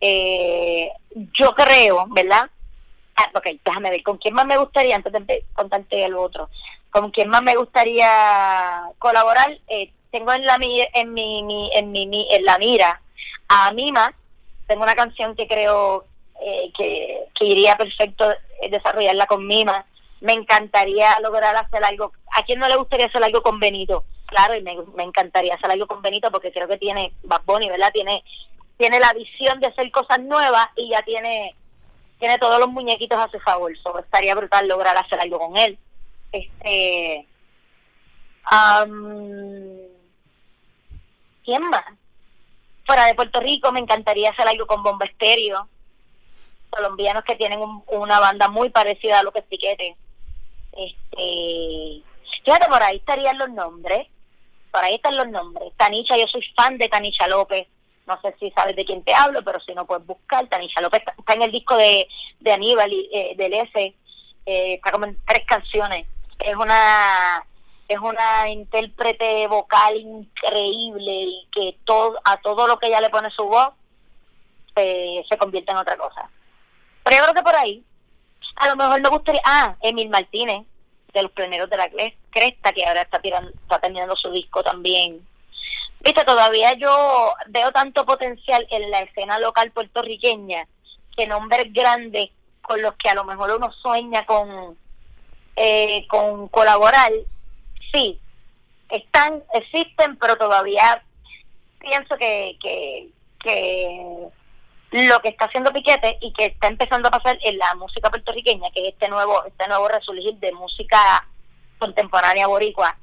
Eh, yo creo, ¿verdad? Ah, ok, déjame ver, ¿con quién más me gustaría, antes de contarte el otro, con quién más me gustaría colaborar? Eh, tengo en la en mi, en mi, en la mira a Mima, tengo una canción que creo eh, que, que iría perfecto desarrollarla con Mima, me encantaría lograr hacer algo, ¿a quién no le gustaría hacer algo con Benito? Claro, y me, me encantaría hacer algo con Benito porque creo que tiene, Bad Bunny, ¿verdad? Tiene, tiene la visión de hacer cosas nuevas y ya tiene tiene todos los muñequitos a su favor. So, estaría brutal lograr hacer algo con él. Este. ¿Quién más? Fuera de Puerto Rico me encantaría hacer algo con Bomba Estéreo. Colombianos que tienen una banda muy parecida a lo que es Piquete. Este. Fíjate, por ahí estarían los nombres. Por ahí están los nombres. Tanisha, yo soy fan de Tanisha López no sé si sabes de quién te hablo, pero si no puedes buscar, Tanisha López está, en el disco de, de Aníbal y eh, del S, eh, está como en tres canciones. Es una es una intérprete vocal increíble y que todo a todo lo que ella le pone su voz se convierte en otra cosa. Pero yo creo que por ahí, a lo mejor me gustaría, ah, Emil Martínez, de los pleneros de la Cresta, que ahora está tirando, está terminando su disco también Viste, todavía yo veo tanto potencial en la escena local puertorriqueña que nombres grandes con los que a lo mejor uno sueña con, eh, con colaborar, sí, están, existen, pero todavía pienso que, que, que lo que está haciendo Piquete y que está empezando a pasar en la música puertorriqueña, que es este nuevo, este nuevo resurgir de música contemporánea boricua,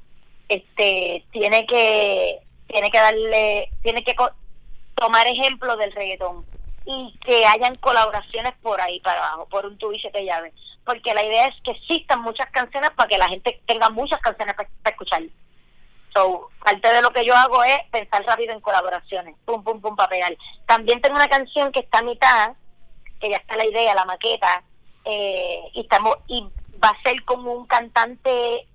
este tiene que tiene que darle, tiene que tomar ejemplo del reggaetón y que hayan colaboraciones por ahí para abajo, por un tubo y llave. Porque la idea es que existan muchas canciones para que la gente tenga muchas canciones para, escuchar. So, parte de lo que yo hago es pensar rápido en colaboraciones, pum, pum, pum, para pegar. También tengo una canción que está a mitad, que ya está la idea, la maqueta, eh, y estamos y va a ser como un cantante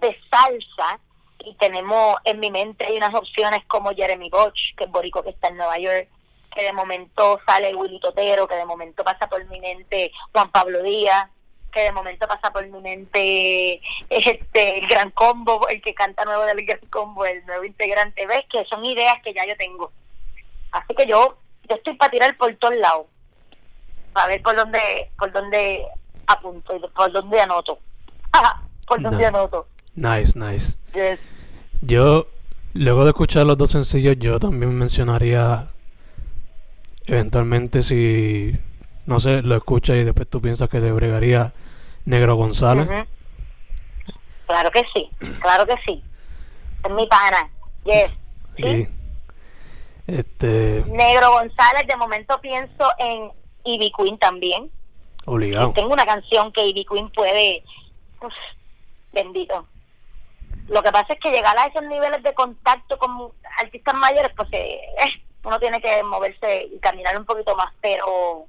de salsa y tenemos en mi mente hay unas opciones como Jeremy Bosch, que es borico que está en Nueva York, que de momento sale Willy Totero, que de momento pasa por mi mente Juan Pablo Díaz, que de momento pasa por mi mente este el Gran Combo, el que canta nuevo del Gran Combo, el nuevo integrante, ves que son ideas que ya yo tengo. Así que yo, yo estoy para tirar por todos lados, para ver por dónde, por dónde apunto y por dónde anoto. [LAUGHS] por dónde anoto. Nice, nice. Yo, luego de escuchar los dos sencillos, yo también mencionaría eventualmente si, no sé, lo escuchas y después tú piensas que te bregaría Negro González. Claro que sí, claro que sí. Es mi pana, yes. ¿Sí? Este... Negro González, de momento pienso en Ivy Queen también. Obligado. tengo una canción que Ivy Queen puede... bendito lo que pasa es que llegar a esos niveles de contacto con artistas mayores, pues eh, uno tiene que moverse y caminar un poquito más, pero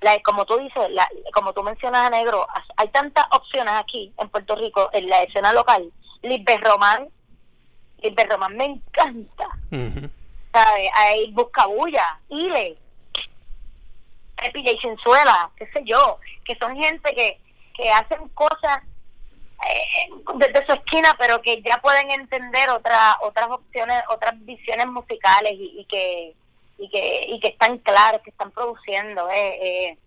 la, como tú dices, la, como tú mencionas a Negro, hay tantas opciones aquí en Puerto Rico, en la escena local. Lisbeth Román, Lisbeth Román me encanta. ¿Sabes? Hay Buscabulla, Ile. Pepi y Cinzuela, qué sé yo, que son gente que, que hacen cosas eh, desde su esquina, pero que ya pueden entender otras otras opciones, otras visiones musicales y, que y que y que están claros, que están produciendo. Eh, eh,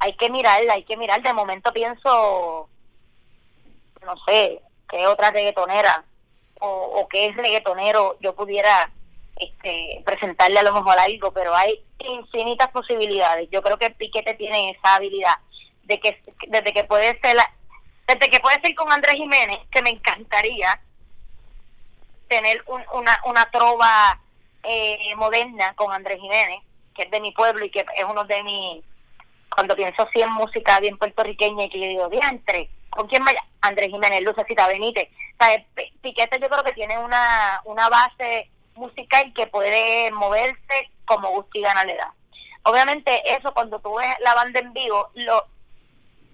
hay que mirarla, hay que mirar. De momento pienso, no sé, qué otra reggaetonera o, o qué es reggaetonero yo pudiera este, presentarle a lo mejor algo, pero hay infinitas posibilidades. Yo creo que Piquete tiene esa habilidad de que desde que puede ser desde que puede ser con Andrés Jiménez, que me encantaría tener una, una trova eh, moderna con Andrés Jiménez, que es de mi pueblo y que es uno de mis, cuando pienso así en música bien puertorriqueña y que yo digo, diantre, ¿con quién vaya? Andrés Jiménez, Lucecita Benítez. O Piquete yo creo que tiene una, una base musical que puede moverse como gusta y gana le da. Obviamente eso cuando tú ves la banda en vivo, lo,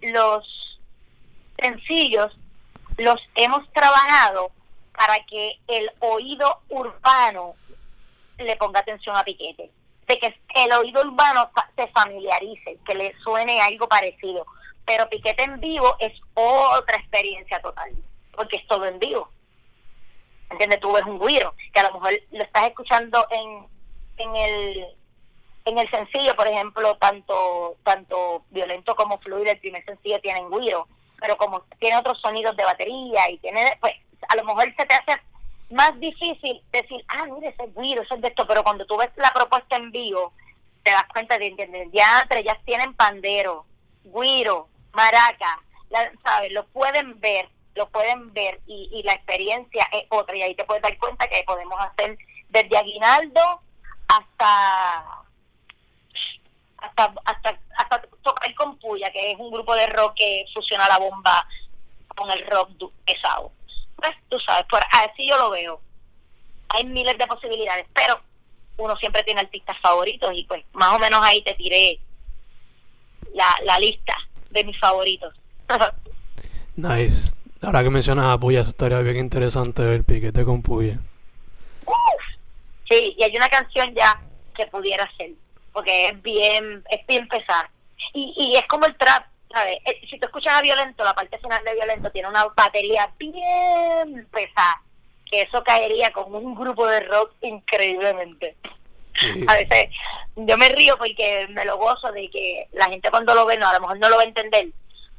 los sencillos los hemos trabajado para que el oído urbano le ponga atención a Piquete, de que el oído urbano se familiarice, que le suene algo parecido. Pero Piquete en vivo es otra experiencia total, porque es todo en vivo. ¿entiendes? Tú ves un guiro, que a lo mejor lo estás escuchando en, en el en el sencillo, por ejemplo, tanto tanto violento como fluido, el primer sencillo tiene guiro, pero como tiene otros sonidos de batería y tiene, pues a lo mejor se te hace más difícil decir, ah, mire, ese es eso es de esto, pero cuando tú ves la propuesta en vivo, te das cuenta de, que Ya entre ya tienen pandero, guiro, maraca, ¿sabes? Lo pueden ver lo pueden ver y, y la experiencia es otra y ahí te puedes dar cuenta que podemos hacer desde aguinaldo hasta hasta hasta hasta tocar con Puya que es un grupo de rock que fusiona la bomba con el rock pesado. Pues tú sabes por así yo lo veo. Hay miles de posibilidades pero uno siempre tiene artistas favoritos y pues más o menos ahí te tiré la, la lista de mis favoritos. [LAUGHS] Nice. Ahora que mencionas a Puya, eso estaría bien interesante ver piquete con Puya. Sí, y hay una canción ya que pudiera ser, porque es bien, es bien pesada. Y, y es como el trap, ¿sabes? Eh, si tú escuchas a Violento, la parte final de Violento tiene una batería bien pesada, que eso caería con un grupo de rock increíblemente. [LAUGHS] A veces yo me río porque me lo gozo de que la gente cuando lo ve, no, a lo mejor no lo va a entender,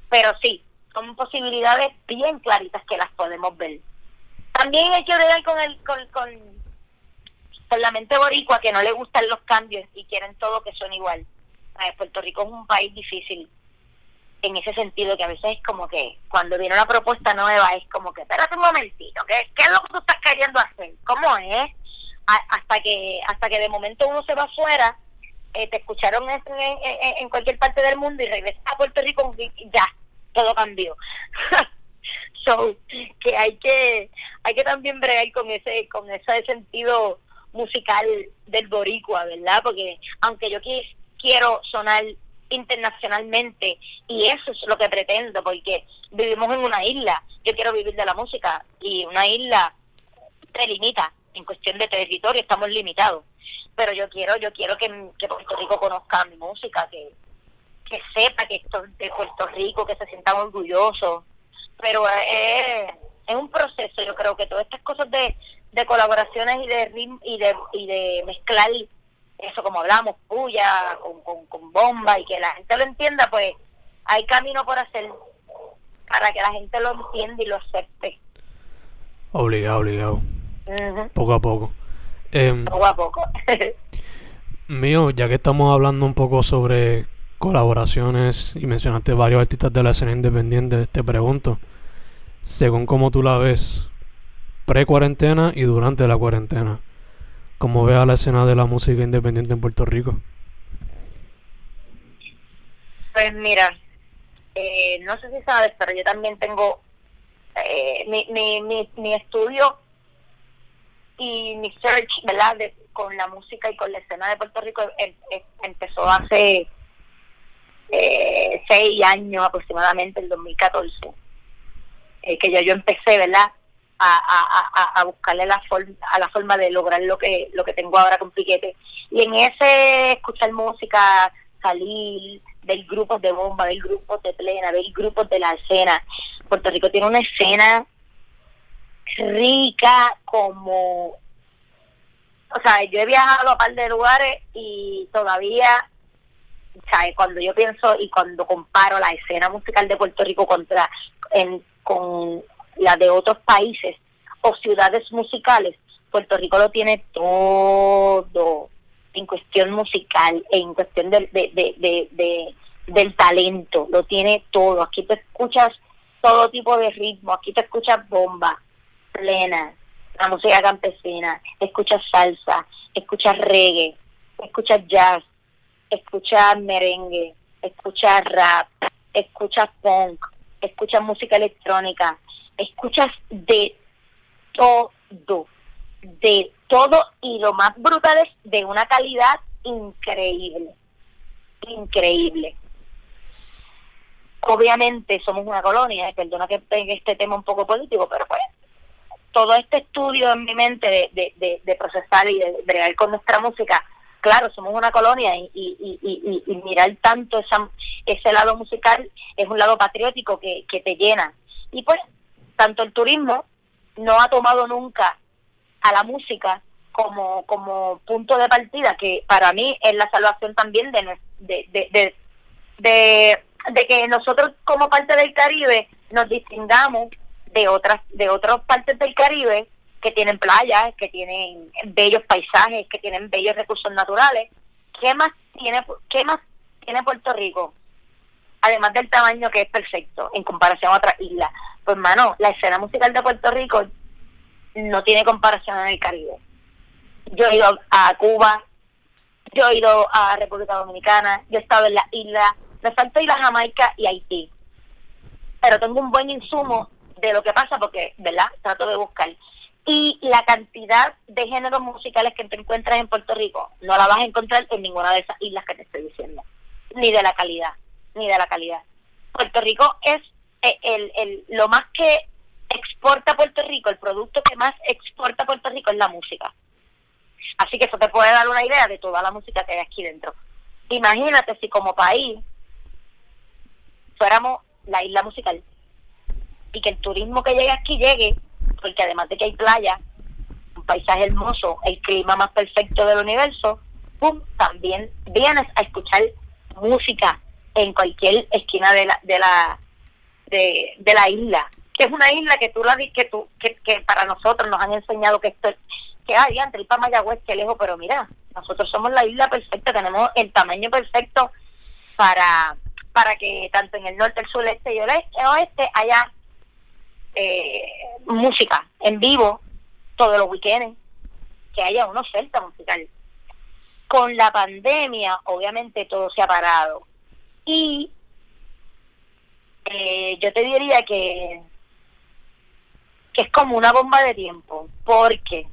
pero sí, son posibilidades bien claritas que las podemos ver. También hay que ver con el con, con, la mente boricua que no le gustan los cambios y quieren todo que son igual. Puerto Rico es un país difícil en ese sentido que a veces es como que cuando viene una propuesta nueva es como que espérate un momentito, ¿qué, qué es lo que tú estás queriendo hacer? ¿Cómo es? hasta que hasta que de momento uno se va afuera, eh, te escucharon en, cualquier parte del mundo y regresas a Puerto Rico y ya, todo cambió. [LAUGHS] so, que hay que hay que también bregar con ese con ese sentido musical del boricua, ¿verdad? Porque aunque yo quiero sonar internacionalmente y eso es lo que pretendo porque vivimos en una isla, yo quiero vivir de la música y una isla te limita en cuestión de territorio, estamos limitados, pero yo quiero yo quiero que, Puerto Rico conozca mi música, que, que sepa que esto es de Puerto Rico, que se sientan orgullosos. Pero es, es un proceso, yo creo que todas estas cosas de, de colaboraciones y de y de, y de mezclar eso como hablamos, puya, con, con, bomba y que la gente lo entienda, pues hay camino por hacer para que la gente lo entienda y lo acepte. Obligado, obligado. Poco a poco. Em, poco a poco. [LAUGHS] mío, ya que estamos hablando un poco sobre colaboraciones y mencionaste varios artistas de la escena independiente, te pregunto, según cómo tú la ves, pre-cuarentena y durante la cuarentena, ¿cómo ves a la escena de la música independiente en Puerto Rico? Pues mira, eh, no sé si sabes, pero yo también tengo eh, mi, mi, mi, mi, estudio y mi search, ¿verdad? con la música y con la escena de Puerto Rico em, em, empezó hace eh, seis años aproximadamente, el 2014, eh, que ya yo empecé, ¿verdad? A, a, a, buscarle la forma, a la forma de lograr lo que lo que tengo ahora con Piquete. Y en ese escuchar música, salir del grupo de bomba, del grupo de plena, del grupo de la escena. Puerto Rico tiene una escena rica como o sea, yo he viajado a par de lugares y todavía, ¿sabes? Cuando yo pienso y cuando comparo la escena musical de Puerto Rico contra en, con la de otros países o ciudades musicales, Puerto Rico lo tiene todo en cuestión musical, en cuestión de, de, de, de, del talento, lo tiene todo. Aquí te escuchas todo tipo de ritmo, aquí te escuchas bomba, plena, la música campesina, escuchas salsa, escuchas reggae, escuchas jazz, escuchas merengue, escuchas rap, escuchas punk, escuchas música electrónica, escuchas de todo, de todo y lo más brutal es de una calidad increíble, increíble. Obviamente somos una colonia, perdona que tenga este tema un poco político, pero pues todo este estudio en mi mente de, de, de, procesar y de bregar con nuestra música, claro, somos una colonia y, y, y, y, mirar tanto esa, ese lado musical es un lado patriótico que, que te llena. Y pues, tanto el turismo no ha tomado nunca a la música como, como punto de partida, que para mí es la salvación también de, de, de, de, de que nosotros como parte del Caribe nos distingamos de otras de otras partes del Caribe que tienen playas, que tienen bellos paisajes, que tienen bellos recursos naturales. ¿Qué más tiene qué más tiene Puerto Rico? Además del tamaño que es perfecto en comparación a otras islas. Pues mano, la escena musical de Puerto Rico no tiene comparación en el Caribe. Yo he ido a Cuba, yo he ido a República Dominicana, yo he estado en la isla, me falta ir a Jamaica y Haití. Pero tengo un buen insumo de lo que pasa porque, ¿verdad? Trato de buscar. Y la cantidad de géneros musicales que te encuentras en Puerto Rico no la vas a encontrar en ninguna de esas islas que te estoy diciendo. Ni de la calidad, ni de la calidad. Puerto Rico es eh, el, el, lo más que exporta Puerto Rico, el producto que más exporta Puerto Rico es la música. Así que eso te puede dar una idea de toda la música que hay aquí dentro. Imagínate si como país fuéramos la isla musical y que el turismo que llegue aquí llegue, porque además de que hay playa, un paisaje hermoso, el clima más perfecto del universo, ¡pum! también vienes a escuchar música en cualquier esquina de la de la de, la isla que es una isla que tú la que tú que, que para nosotros nos han enseñado que esto que hay entre el para Mayagüez que lejos pero mira nosotros somos la isla perfecta tenemos el tamaño perfecto para para que tanto en el norte el sur este y el oeste haya eh, música en vivo todos los weekends, que haya una oferta musical. Con la pandemia, obviamente todo se ha parado. Y eh, yo te diría que, que es como una bomba de tiempo, porque,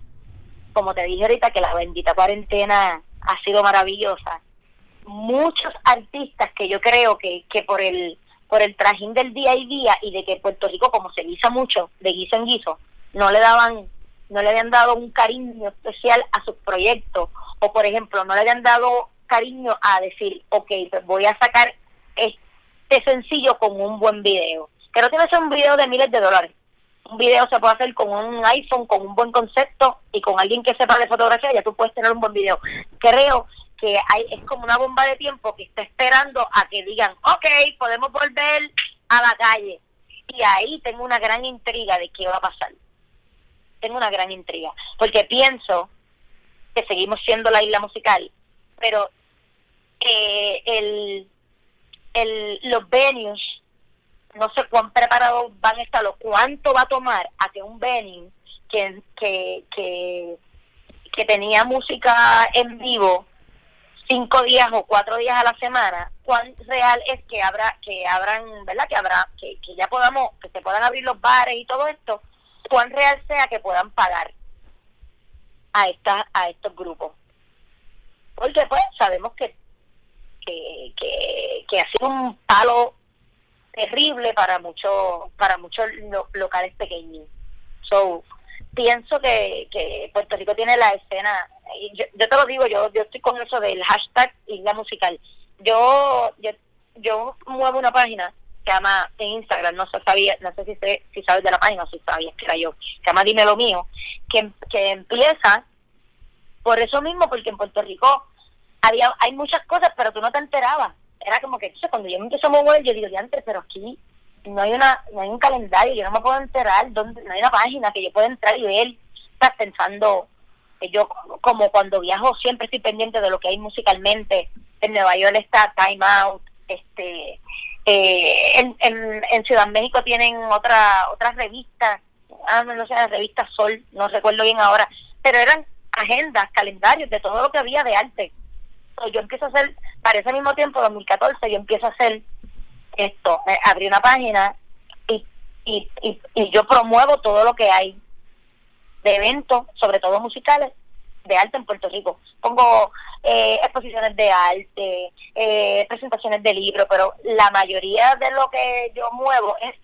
como te dije ahorita, que la bendita cuarentena ha sido maravillosa. Muchos artistas que yo creo que, que por el por el trajín del día y día y de que Puerto Rico, como se guisa mucho, de guiso en guiso, no le daban, no le habían dado un cariño especial a sus proyectos, o por ejemplo, no le habían dado cariño a decir, ok, pues voy a sacar este sencillo con un buen video. Que no tiene que ser un video de miles de dólares. Un video se puede hacer con un iPhone, con un buen concepto y con alguien que sepa de fotografía, ya tú puedes tener un buen video. Creo que hay, es como una bomba de tiempo que está esperando a que digan, ok, podemos volver a la calle. Y ahí tengo una gran intriga de qué va a pasar. Tengo una gran intriga, porque pienso que seguimos siendo la isla musical, pero eh, el, el, los venues, no sé cuán preparados van a estar cuánto va a tomar a que un venue que, que, que, que tenía música en vivo cinco días o cuatro días a la semana, cuán real es que habrá, que abran, ¿verdad? Que habrá, que, que ya podamos, que se puedan abrir los bares y todo esto, cuán real sea que puedan pagar a estas, a estos grupos. Porque pues sabemos que, que, que, que ha sido un palo terrible para muchos, para muchos locales pequeños. So, pienso que, que Puerto Rico tiene la escena yo, te lo digo, yo, yo estoy con eso del hashtag Isla Musical. yo, yo, yo muevo una página que llama en Instagram, no sé, sabía, no sé si, si sabes de la página o si sabías que era yo, se llama Dime lo mío, que, que empieza por eso mismo, porque en Puerto Rico había hay muchas cosas, pero tú no te enterabas. Era como que, cuando yo me empiezo a mover, yo digo, antes, pero aquí no hay una no hay un calendario, yo no me puedo enterar, donde no hay una página que yo pueda entrar y ver, estás pensando, que yo como cuando viajo siempre estoy pendiente de lo que hay musicalmente, en Nueva York está Time Out, este eh, en, en, en Ciudad México tienen otra otras revistas, ah, no sé, la revista Sol, no recuerdo bien ahora, pero eran agendas, calendarios de todo lo que había de arte. Yo empiezo a hacer, para ese mismo tiempo, 2014, yo empiezo a hacer esto, eh, abrí una página y, y, y, y yo promuevo todo lo que hay de eventos, sobre todo musicales, de arte en Puerto Rico. Pongo eh, exposiciones de arte, eh, presentaciones de libros, pero la mayoría de lo que yo muevo es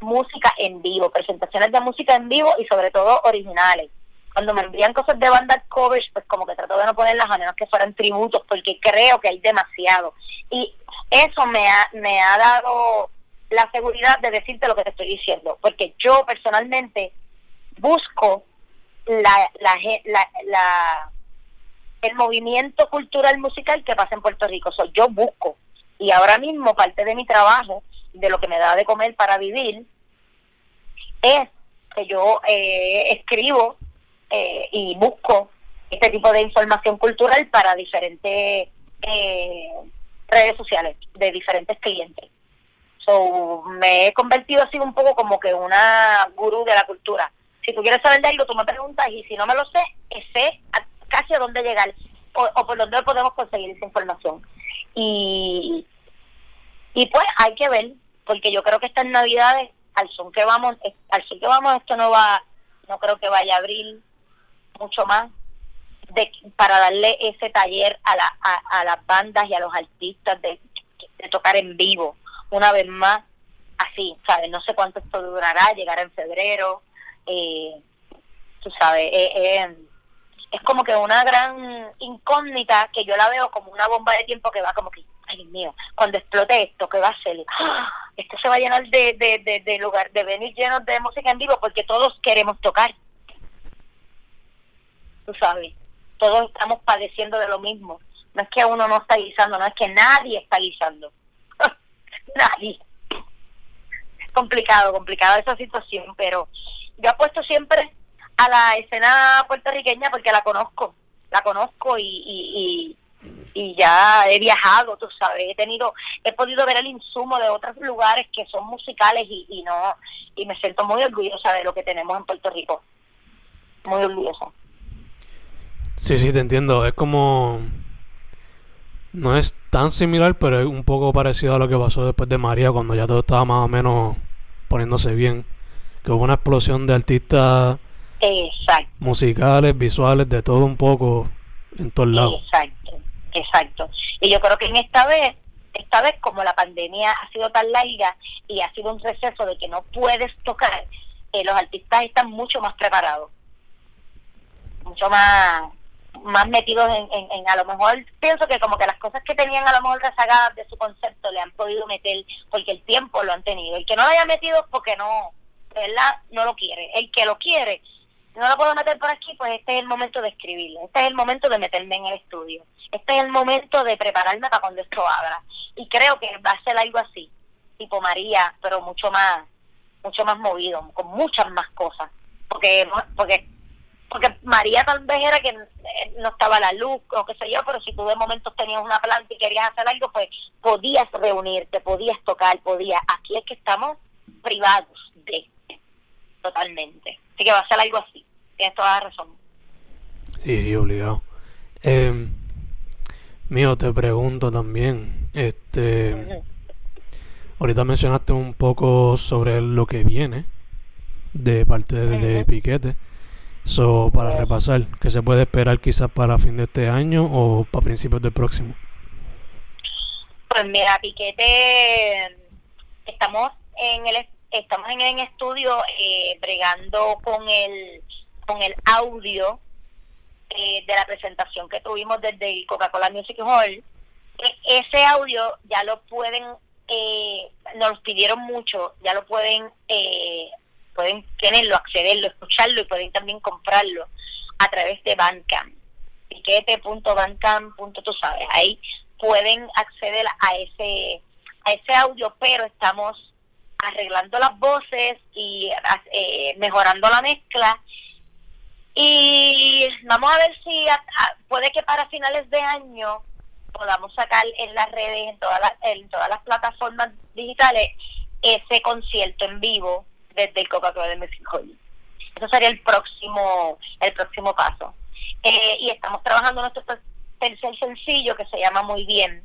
música en vivo, presentaciones de música en vivo y sobre todo originales. Cuando me envían cosas de banda covers, pues como que trato de no ponerlas a menos que fueran tributos, porque creo que hay demasiado. Y eso me ha, me ha dado la seguridad de decirte lo que te estoy diciendo, porque yo personalmente busco la, la, la, la el movimiento cultural musical que pasa en Puerto Rico. So, yo busco. Y ahora mismo parte de mi trabajo, de lo que me da de comer para vivir, es que yo eh, escribo eh, y busco este tipo de información cultural para diferentes eh, redes sociales de diferentes clientes. So, me he convertido así un poco como que una gurú de la cultura si tú quieres saber de algo, tú me preguntas y si no me lo sé, sé casi a dónde llegar o, por dónde podemos conseguir esa información. Y, y pues hay que ver, porque yo creo que estas navidades, al son que vamos, al son que vamos, esto no va, no creo que vaya a abrir mucho más de, para darle ese taller a, la, a, las bandas y a los artistas de, tocar en vivo una vez más así, ¿sabes? No sé cuánto esto durará, llegará en febrero, eh, tú sabes, eh, eh, es como que una gran incógnita que yo la veo como una bomba de tiempo que va como que, ay mío, cuando explote esto, ¿qué va a ser? ¡Ah! Esto se va a llenar de, de, lugar, de venir llenos de música en vivo porque todos queremos tocar. Tú sabes, todos estamos padeciendo de lo mismo. No es que uno no está guisando, no es que nadie está guisando. [LAUGHS] nadie. Complicado, complicada esa situación, pero yo apuesto siempre a la escena puertorriqueña porque la conozco, la conozco y, y, y, ya he viajado, tú sabes, he tenido, he podido ver el insumo de otros lugares que son musicales y, y no, y me siento muy orgullosa de lo que tenemos en Puerto Rico, muy orgullosa. Sí, sí, te entiendo, es como, no es tan similar, pero es un poco parecido a lo que pasó después de María, cuando ya todo estaba más o menos poniéndose bien que hubo una explosión de artistas musicales, visuales, de todo un poco en todos lados. Exacto, exacto. Y yo creo que en esta vez, esta vez como la pandemia ha sido tan larga y ha sido un receso de que no puedes tocar, eh, los artistas están mucho más preparados, mucho más más metidos en, en, a lo mejor pienso que como que las cosas que tenían a lo mejor rezagadas de su concepto le han podido meter porque el tiempo lo han tenido el que no lo haya metido porque no ¿verdad? No lo quiere. El que lo quiere, no lo puedo meter por aquí, pues este es el momento de escribirle. Este es el momento de meterme en el estudio. Este es el momento de prepararme para cuando esto abra. Y creo que va a ser algo así, tipo María, pero mucho más, mucho más movido, con muchas más cosas. Porque, porque porque María tal vez era que eh, no estaba la luz o qué sé yo, pero si tú de momentos tenías una planta y querías hacer algo, pues podías reunirte, podías tocar, podías. Aquí es que estamos privados de totalmente. Así que va a ser algo así. Tienes toda la razón. Sí, sí, obligado. Eh, mío, te pregunto también, este, ahorita mencionaste un poco sobre lo que viene de parte de, Piquete. So, para repasar, ¿qué se puede esperar quizás para fin de este año o para principios del próximo? Pues mira, Piquete, estamos en el estamos en el estudio eh, bregando con el con el audio eh, de la presentación que tuvimos desde el Coca-Cola Music Hall. ese audio ya lo pueden, eh, nos pidieron mucho, ya lo pueden, eh, pueden tenerlo, accederlo, escucharlo y pueden también comprarlo a través de Bandcamp. Piquete.bandcamp. Tú sabes, ahí pueden acceder a ese, a ese audio, pero estamos arreglando las voces y eh, mejorando la mezcla. Y vamos a ver si puede que para finales de año podamos sacar en las redes, en todas las, en todas las plataformas digitales, ese concierto en vivo desde el Coca-Cola de México. Eso sería el próximo, el próximo paso. Eh, y estamos trabajando nuestro tercer sencillo que se llama Muy Bien,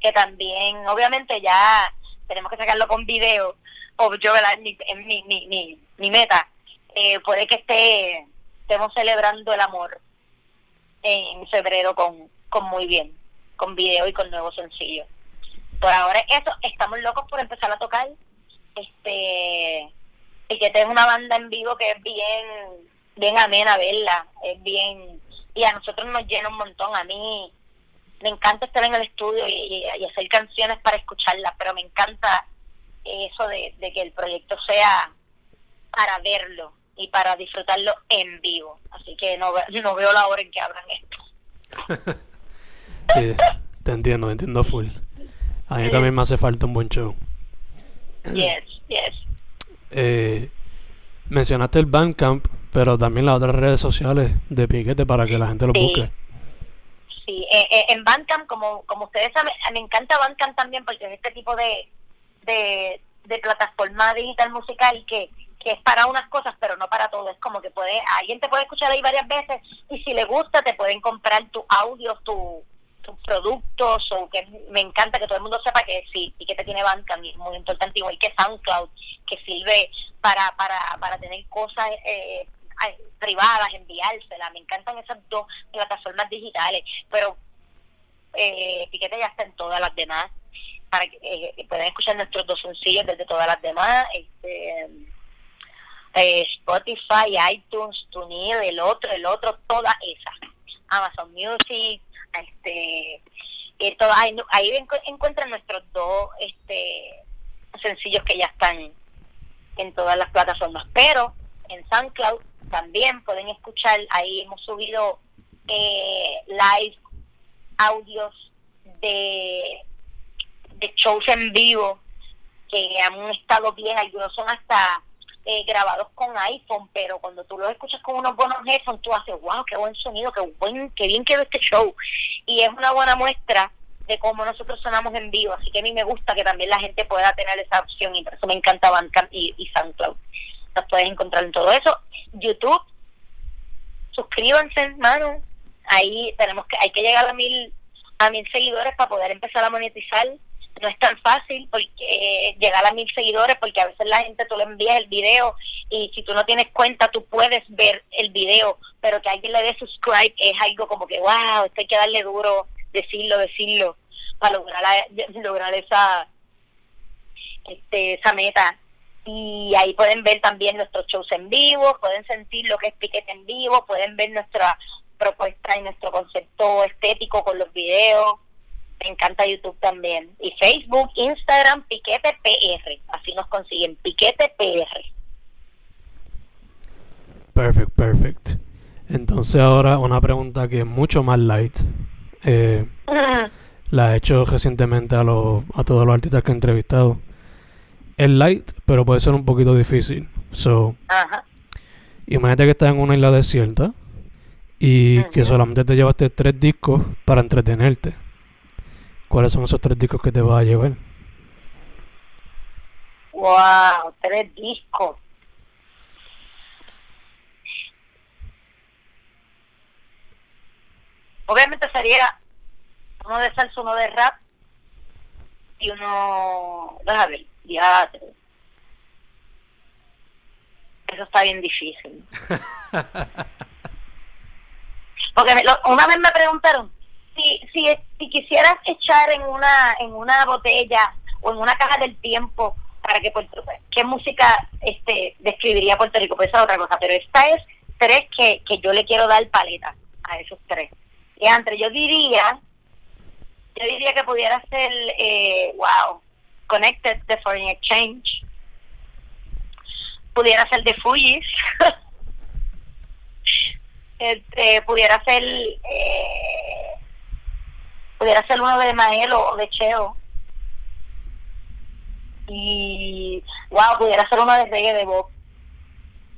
que también, obviamente, ya tenemos que sacarlo con video, o yo, en mi, mi, mi, mi, meta, eh, puede que esté, estemos celebrando el amor en febrero con, con Muy Bien con video y con nuevo sencillo. Por ahora eso, estamos locos por empezar a tocar. Este y que tenga una banda en vivo que es bien bien amena verla, es bien y a nosotros nos llena un montón, a mí me encanta estar en el estudio y, hacer canciones para escucharlas, pero me encanta eso de, que el proyecto sea para verlo y para disfrutarlo en vivo. Así que no, no veo la hora en que abran esto. [LAUGHS] Sí, te entiendo, te entiendo full. A mí también me hace falta un buen show. Yes, yes. Eh, mencionaste el Bandcamp, pero también las otras redes sociales de Piquete para que la gente lo busque. Sí, eh, eh, en Bandcamp, como, como ustedes saben, me encanta Bandcamp también porque es este tipo de, de, de plataforma digital musical que, que es para unas cosas, pero no para todo. Es como que puede, alguien te puede escuchar ahí varias veces y si le gusta te pueden comprar tu audio, tu productos o que me encanta que todo el mundo sepa que sí, y que te tiene banca es muy importante, igual que SoundCloud, que sirve para, para, para tener cosas eh, privadas, enviárselas. Me encantan esas dos plataformas digitales, pero eh, ya está en todas las demás, para que eh, puedan escuchar nuestros dos sencillos desde todas las demás. este eh, Spotify, iTunes, TuneIn, el otro, el otro, todas esas. Amazon Music, este ahí, ahí encuentran nuestros dos este sencillos que ya están en todas las plataformas. Pero en SoundCloud también pueden escuchar ahí hemos subido eh, live audios de de shows en vivo que han estado bien algunos son hasta eh, grabados con iPhone, pero cuando tú los escuchas con unos buenos headphones, tú haces, wow, qué buen sonido, qué, buen, qué bien quedó este show. Y es una buena muestra de cómo nosotros sonamos en vivo, así que a mí me gusta que también la gente pueda tener esa opción y por eso me encanta Bandcamp y, y SoundCloud. Los puedes encontrar en todo eso. YouTube, suscríbanse, hermano. Ahí tenemos que, hay que llegar a mil, a mil seguidores para poder empezar a monetizar no es tan fácil porque eh, llegar a mil seguidores porque a veces la gente tú le envías el video y si tú no tienes cuenta tú puedes ver el video pero que alguien le dé subscribe es algo como que wow esto hay que darle duro decirlo decirlo para lograr [LAUGHS] lograr esa este esa meta. Y ahí pueden ver también nuestros shows en vivo pueden sentir lo que es piquete en vivo pueden ver nuestra propuesta y nuestro concepto estético con los videos me encanta YouTube también. Y Facebook, Instagram, Piquete PR. Así nos consiguen, Piquete PR. Perfect, perfect. Entonces ahora una pregunta que es mucho más light. Eh, [LAUGHS] la he hecho recientemente a, los, a todos los artistas que he entrevistado. Es light, pero puede ser un poquito difícil. So, Imagínate que estás en una isla desierta y que solamente te llevaste tres discos para entretenerte. ¿Cuáles son esos tres discos que te va a llevar? Wow, tres discos. Obviamente sería uno de salsa, uno de rap y uno, déjame ver, teatro. Eso está bien difícil. [LAUGHS] Porque una vez me preguntaron, si, si, si quisieras echar en una, en una botella o en una caja del tiempo para que Puerto qué música este describiría Puerto Rico, pues esa es otra cosa, pero esta es tres que, que yo le quiero dar paleta a esos tres. Y entre yo diría yo diría que pudiera ser, eh, wow, Connected de Foreign Exchange. Pudiera ser de Fujis. [LAUGHS] este, pudiera ser, eh, pudiera ser uno de Maelo o de Cheo. Y, wow, pudiera ser uno de Reggae de Bob.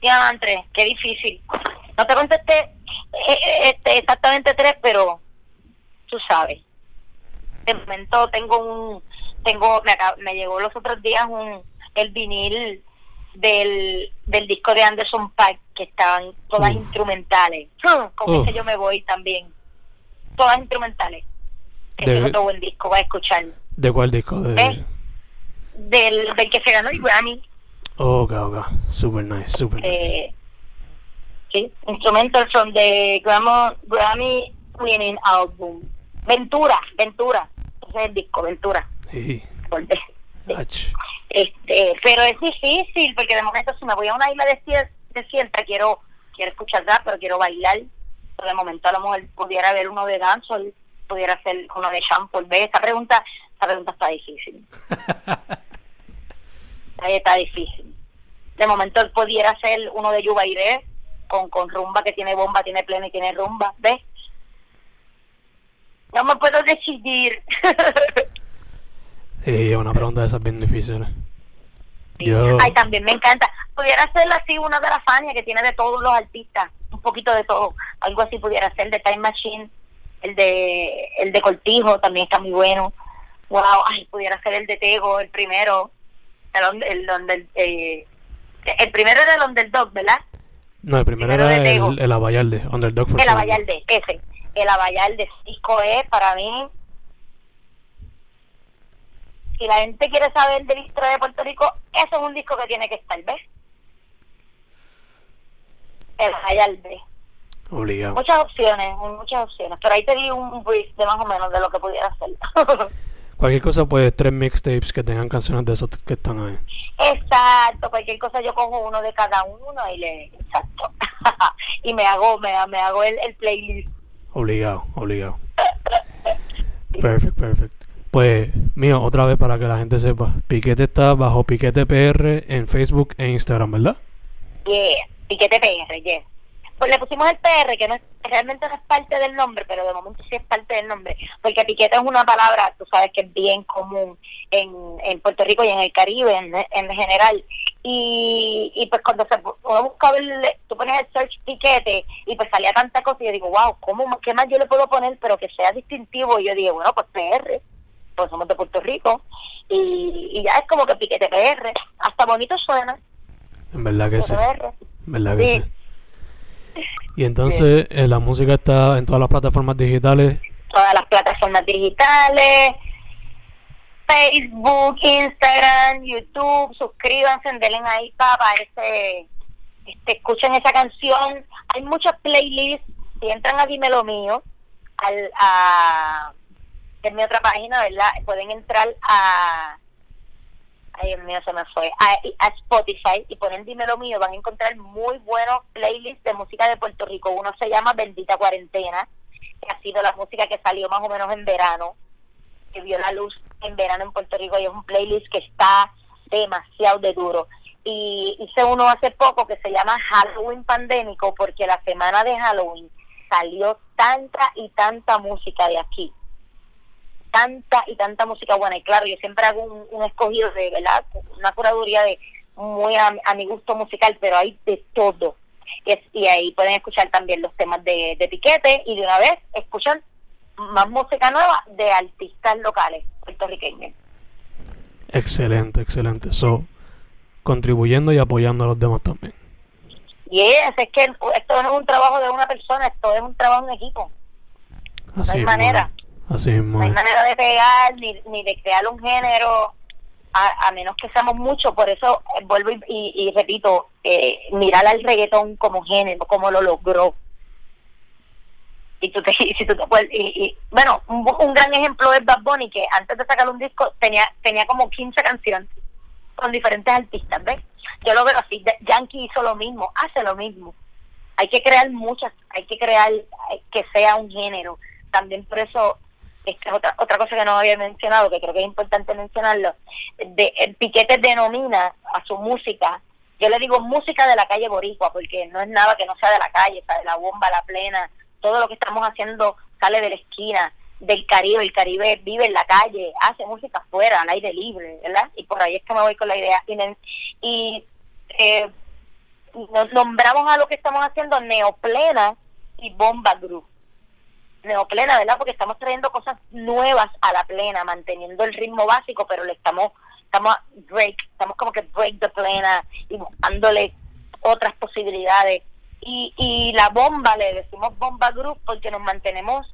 Andrés, qué difícil. No te contesté eh, eh, este, exactamente tres, pero tú sabes. De momento tengo un, tengo, me, me llegó los otros días un, el vinil del, del disco de Anderson Paak, que estaban todas instrumentales. [LAUGHS] Con ese yo me voy también. Todas instrumentales. Es otro buen disco, va a escuchar. ¿De cuál disco? De... ¿Eh? Del, del que se ganó el Grammy. Oh, ok, ok. Super nice, super nice. Eh, sí, Instrumental from the Grammy, Grammy Winning Album. Ventura, Ventura. Ese es el disco, Ventura. Sí. Este, pero es difícil porque de momento si me voy a una isla desierta quiero quiero escuchar rap, pero quiero bailar. Pero de momento a lo mejor pudiera haber uno de dancehall, pudiera ser uno de Shampoo. ¿Ves? Esa pregunta, esa pregunta está difícil. [LAUGHS] está difícil. De momento pudiera ser uno de Yubairé con, con rumba que tiene bomba, tiene plena y tiene rumba. ¿Ves? No me puedo decidir. [LAUGHS] Sí, una pregunta de esas bien difícil. Yo... Ay, también me encanta. Pudiera ser así una de las Fania que tiene de todos los artistas, un poquito de todo. Algo así pudiera ser de Time Machine, el de el de Cortijo también está muy bueno. Wow, ay, pudiera ser el de Tego, el primero. El, el, el, eh, el primero era el Underdog, ¿verdad? No, el primero, era el, el Abayalde, Underdog. el Abayalde, ese. El Abayalde, disco es para mí si la gente quiere saber de la historia de Puerto Rico, eso es un disco que tiene que estar, ¿ves? El Hayalde. Obligado. Muchas opciones, muchas opciones. Pero ahí te di un brief de más o menos de lo que pudiera ser. [LAUGHS] cualquier cosa, pues tres mixtapes que tengan canciones de esos que están ahí. Exacto, cualquier cosa yo cojo uno de cada uno y le. Exacto. [LAUGHS] y me hago, me, me hago el, el playlist. Obligado, obligado. perfect, perfect. Pues, mío, otra vez para que la gente sepa, Piquete está bajo Piquete PR en Facebook e Instagram, ¿verdad? Yeah, Piquete PR, yeah. Pues le pusimos el PR, que no es, realmente no es parte del nombre, pero de momento sí es parte del nombre, porque piquete es una palabra, tú sabes que es bien común en, en Puerto Rico y en el Caribe en, en general. Y, y pues cuando se, uno buscaba el, tú pones el search piquete y pues salía tanta cosa y yo digo, wow, ¿cómo, ¿qué más yo le puedo poner pero que sea distintivo? Y yo digo, bueno, pues PR pues somos de Puerto Rico, y, ya es como que piquete PR, hasta bonito suena. En verdad que sí. En verdad que sí. Y entonces eh, la música está en todas las plataformas digitales. Todas las plataformas digitales. Facebook, Instagram, YouTube, suscríbanse, denle ahí para ese, este, escuchen esa canción. Hay muchas playlists, si entran a Dime lo mío, al, a, en mi otra página, ¿verdad? Pueden entrar a. Ay, Dios mío, se me fue. A, Spotify y ponen Dímelo Mío. Van a encontrar muy buenos playlists de música de Puerto Rico. Uno se llama Bendita Cuarentena, que ha sido la música que salió más o menos en verano, que vio la luz en verano en Puerto Rico. Y es un playlist que está demasiado de duro. Y hice uno hace poco que se llama Halloween Pandémico, porque la semana de Halloween salió tanta y tanta música de aquí tanta y tanta música buena. Y claro, yo siempre hago un, escogido de, ¿verdad? Una curaduría de muy a, mi gusto musical, pero hay de todo. Y, y, ahí pueden escuchar también los temas de, de Piquete y de una vez escuchan más música nueva de artistas locales puertorriqueños. Excelente, excelente. So, contribuyendo y apoyando a los demás también. Y es, es que esto no es un trabajo de una persona, esto es un trabajo en equipo. no hay manera. Así No hay manera de pegar ni, ni de crear un género, a, menos que seamos muchos. Por eso eh, vuelvo y, repito, eh, mirar al reggaetón como género, como lo logró. Y tú te, [LAUGHS] si tú te y, bueno, un, un, gran ejemplo es Bad Bunny, que antes de sacar un disco tenía tenía como 15 canciones con diferentes artistas, ¿ves? Yo lo veo así. Yankee hizo lo mismo, hace lo mismo. Hay que crear muchas, hay que crear que sea un género. También por eso esta es otra, otra cosa que no había mencionado, que creo que es importante mencionarlo, de, el Piquete denomina a su música, yo le digo música de la calle Boricua, porque no es nada que no sea de la calle, de la bomba, la plena, todo lo que estamos haciendo sale de la esquina, del Caribe, el Caribe vive en la calle, hace música afuera, al aire libre, ¿verdad? Y por ahí es que me voy con la idea. Y, y eh, nos nombramos a lo que estamos haciendo Neoplena y Bomba Group. Neoplena, ¿verdad? Porque estamos trayendo cosas nuevas a la plena, manteniendo el ritmo básico, pero le estamos, estamos break, estamos como que break the plena y buscándole otras posibilidades. Y, y la bomba, le decimos bomba group porque nos mantenemos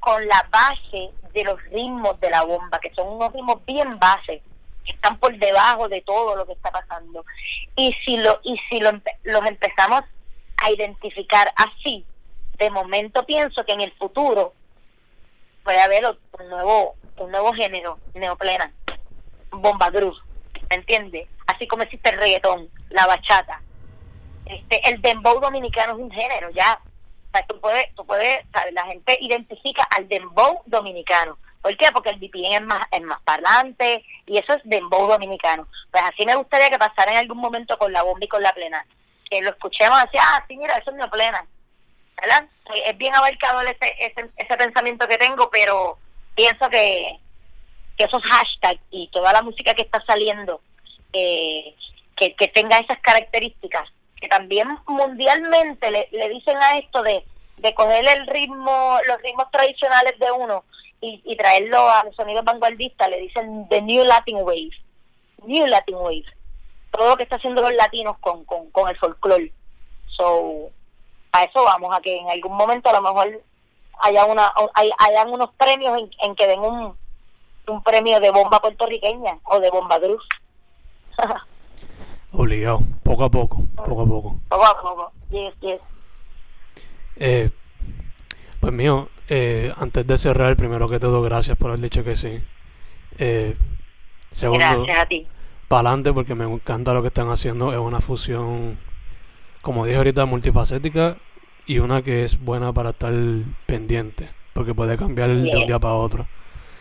con la base de los ritmos de la bomba, que son unos ritmos bien bases, que están por debajo de todo lo que está pasando. Y si lo y si lo, los empezamos a identificar así, de momento pienso que en el futuro puede haber un nuevo un nuevo género, neoplena, bomba groove, ¿me entiendes? Así como existe el reggaetón, la bachata. Este, el dembow dominicano es un género, ya tú puedes, tú puedes, la gente identifica al dembow dominicano. ¿Por qué? Porque el VPN es más, es más parlante y eso es dembow dominicano. Pues así me gustaría que pasara en algún momento con la bomba y con la plena. Que lo escuchemos así, ah, sí, mira, eso es mi plena. ¿Verdad? Es bien abarcado ese, ese, ese pensamiento que tengo, pero pienso que, que esos hashtags y toda la música que está saliendo, eh, que, que tenga esas características, que también mundialmente le, le dicen a esto de, de coger el ritmo, los ritmos tradicionales de uno y, y traerlo a los sonidos vanguardistas, le dicen The New Latin Wave. New Latin Wave. Todo lo que está haciendo los latinos con, con, con el folclore. So, a eso vamos, a que en algún momento a lo mejor haya una hay, hayan unos premios en, en que den un, un premio de bomba puertorriqueña o de bomba cruz. [LAUGHS] Obligado, poco a poco, poco a poco. Poco a poco, yes, yes. Eh, pues mío, eh, antes de cerrar, primero que todo, gracias por haber dicho que sí. Eh, segundo, Gracias a ti. para adelante porque me encanta lo que están haciendo. Es una fusión, como dije ahorita, multifacética y una que es buena para estar pendiente, porque puede cambiar de un día para otro.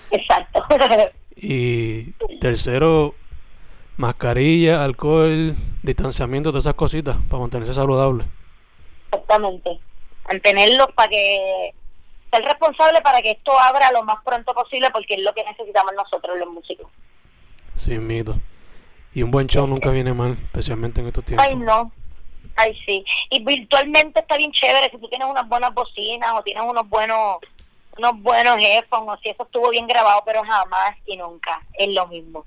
Exacto. [LAUGHS] Y tercero, mascarilla, alcohol, distanciamiento, todas esas cositas para mantenerse saludable. Exactamente. Mantenerlos para que ser responsable para que esto abra lo más pronto posible porque es lo que necesitamos nosotros los músicos. Sin mito. Y un buen show nunca viene mal, especialmente en estos tiempos. Ay, no. Ay, sí. Y virtualmente está bien chévere si tú tienes unas buenas bocinas o tienes unos buenos unos buenos headphones o si eso estuvo bien grabado, pero jamás y nunca es lo mismo.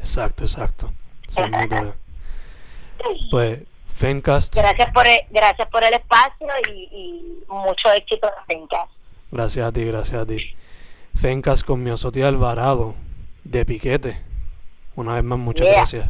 Exacto, exacto. [LAUGHS] Pues, Fencast. Gracias por el, gracias por el espacio y, y mucho éxito en Fencast. Gracias a ti, gracias a ti. Fencast con Miosotti Alvarado, de Piquete. Una vez más, muchas Yeah. gracias.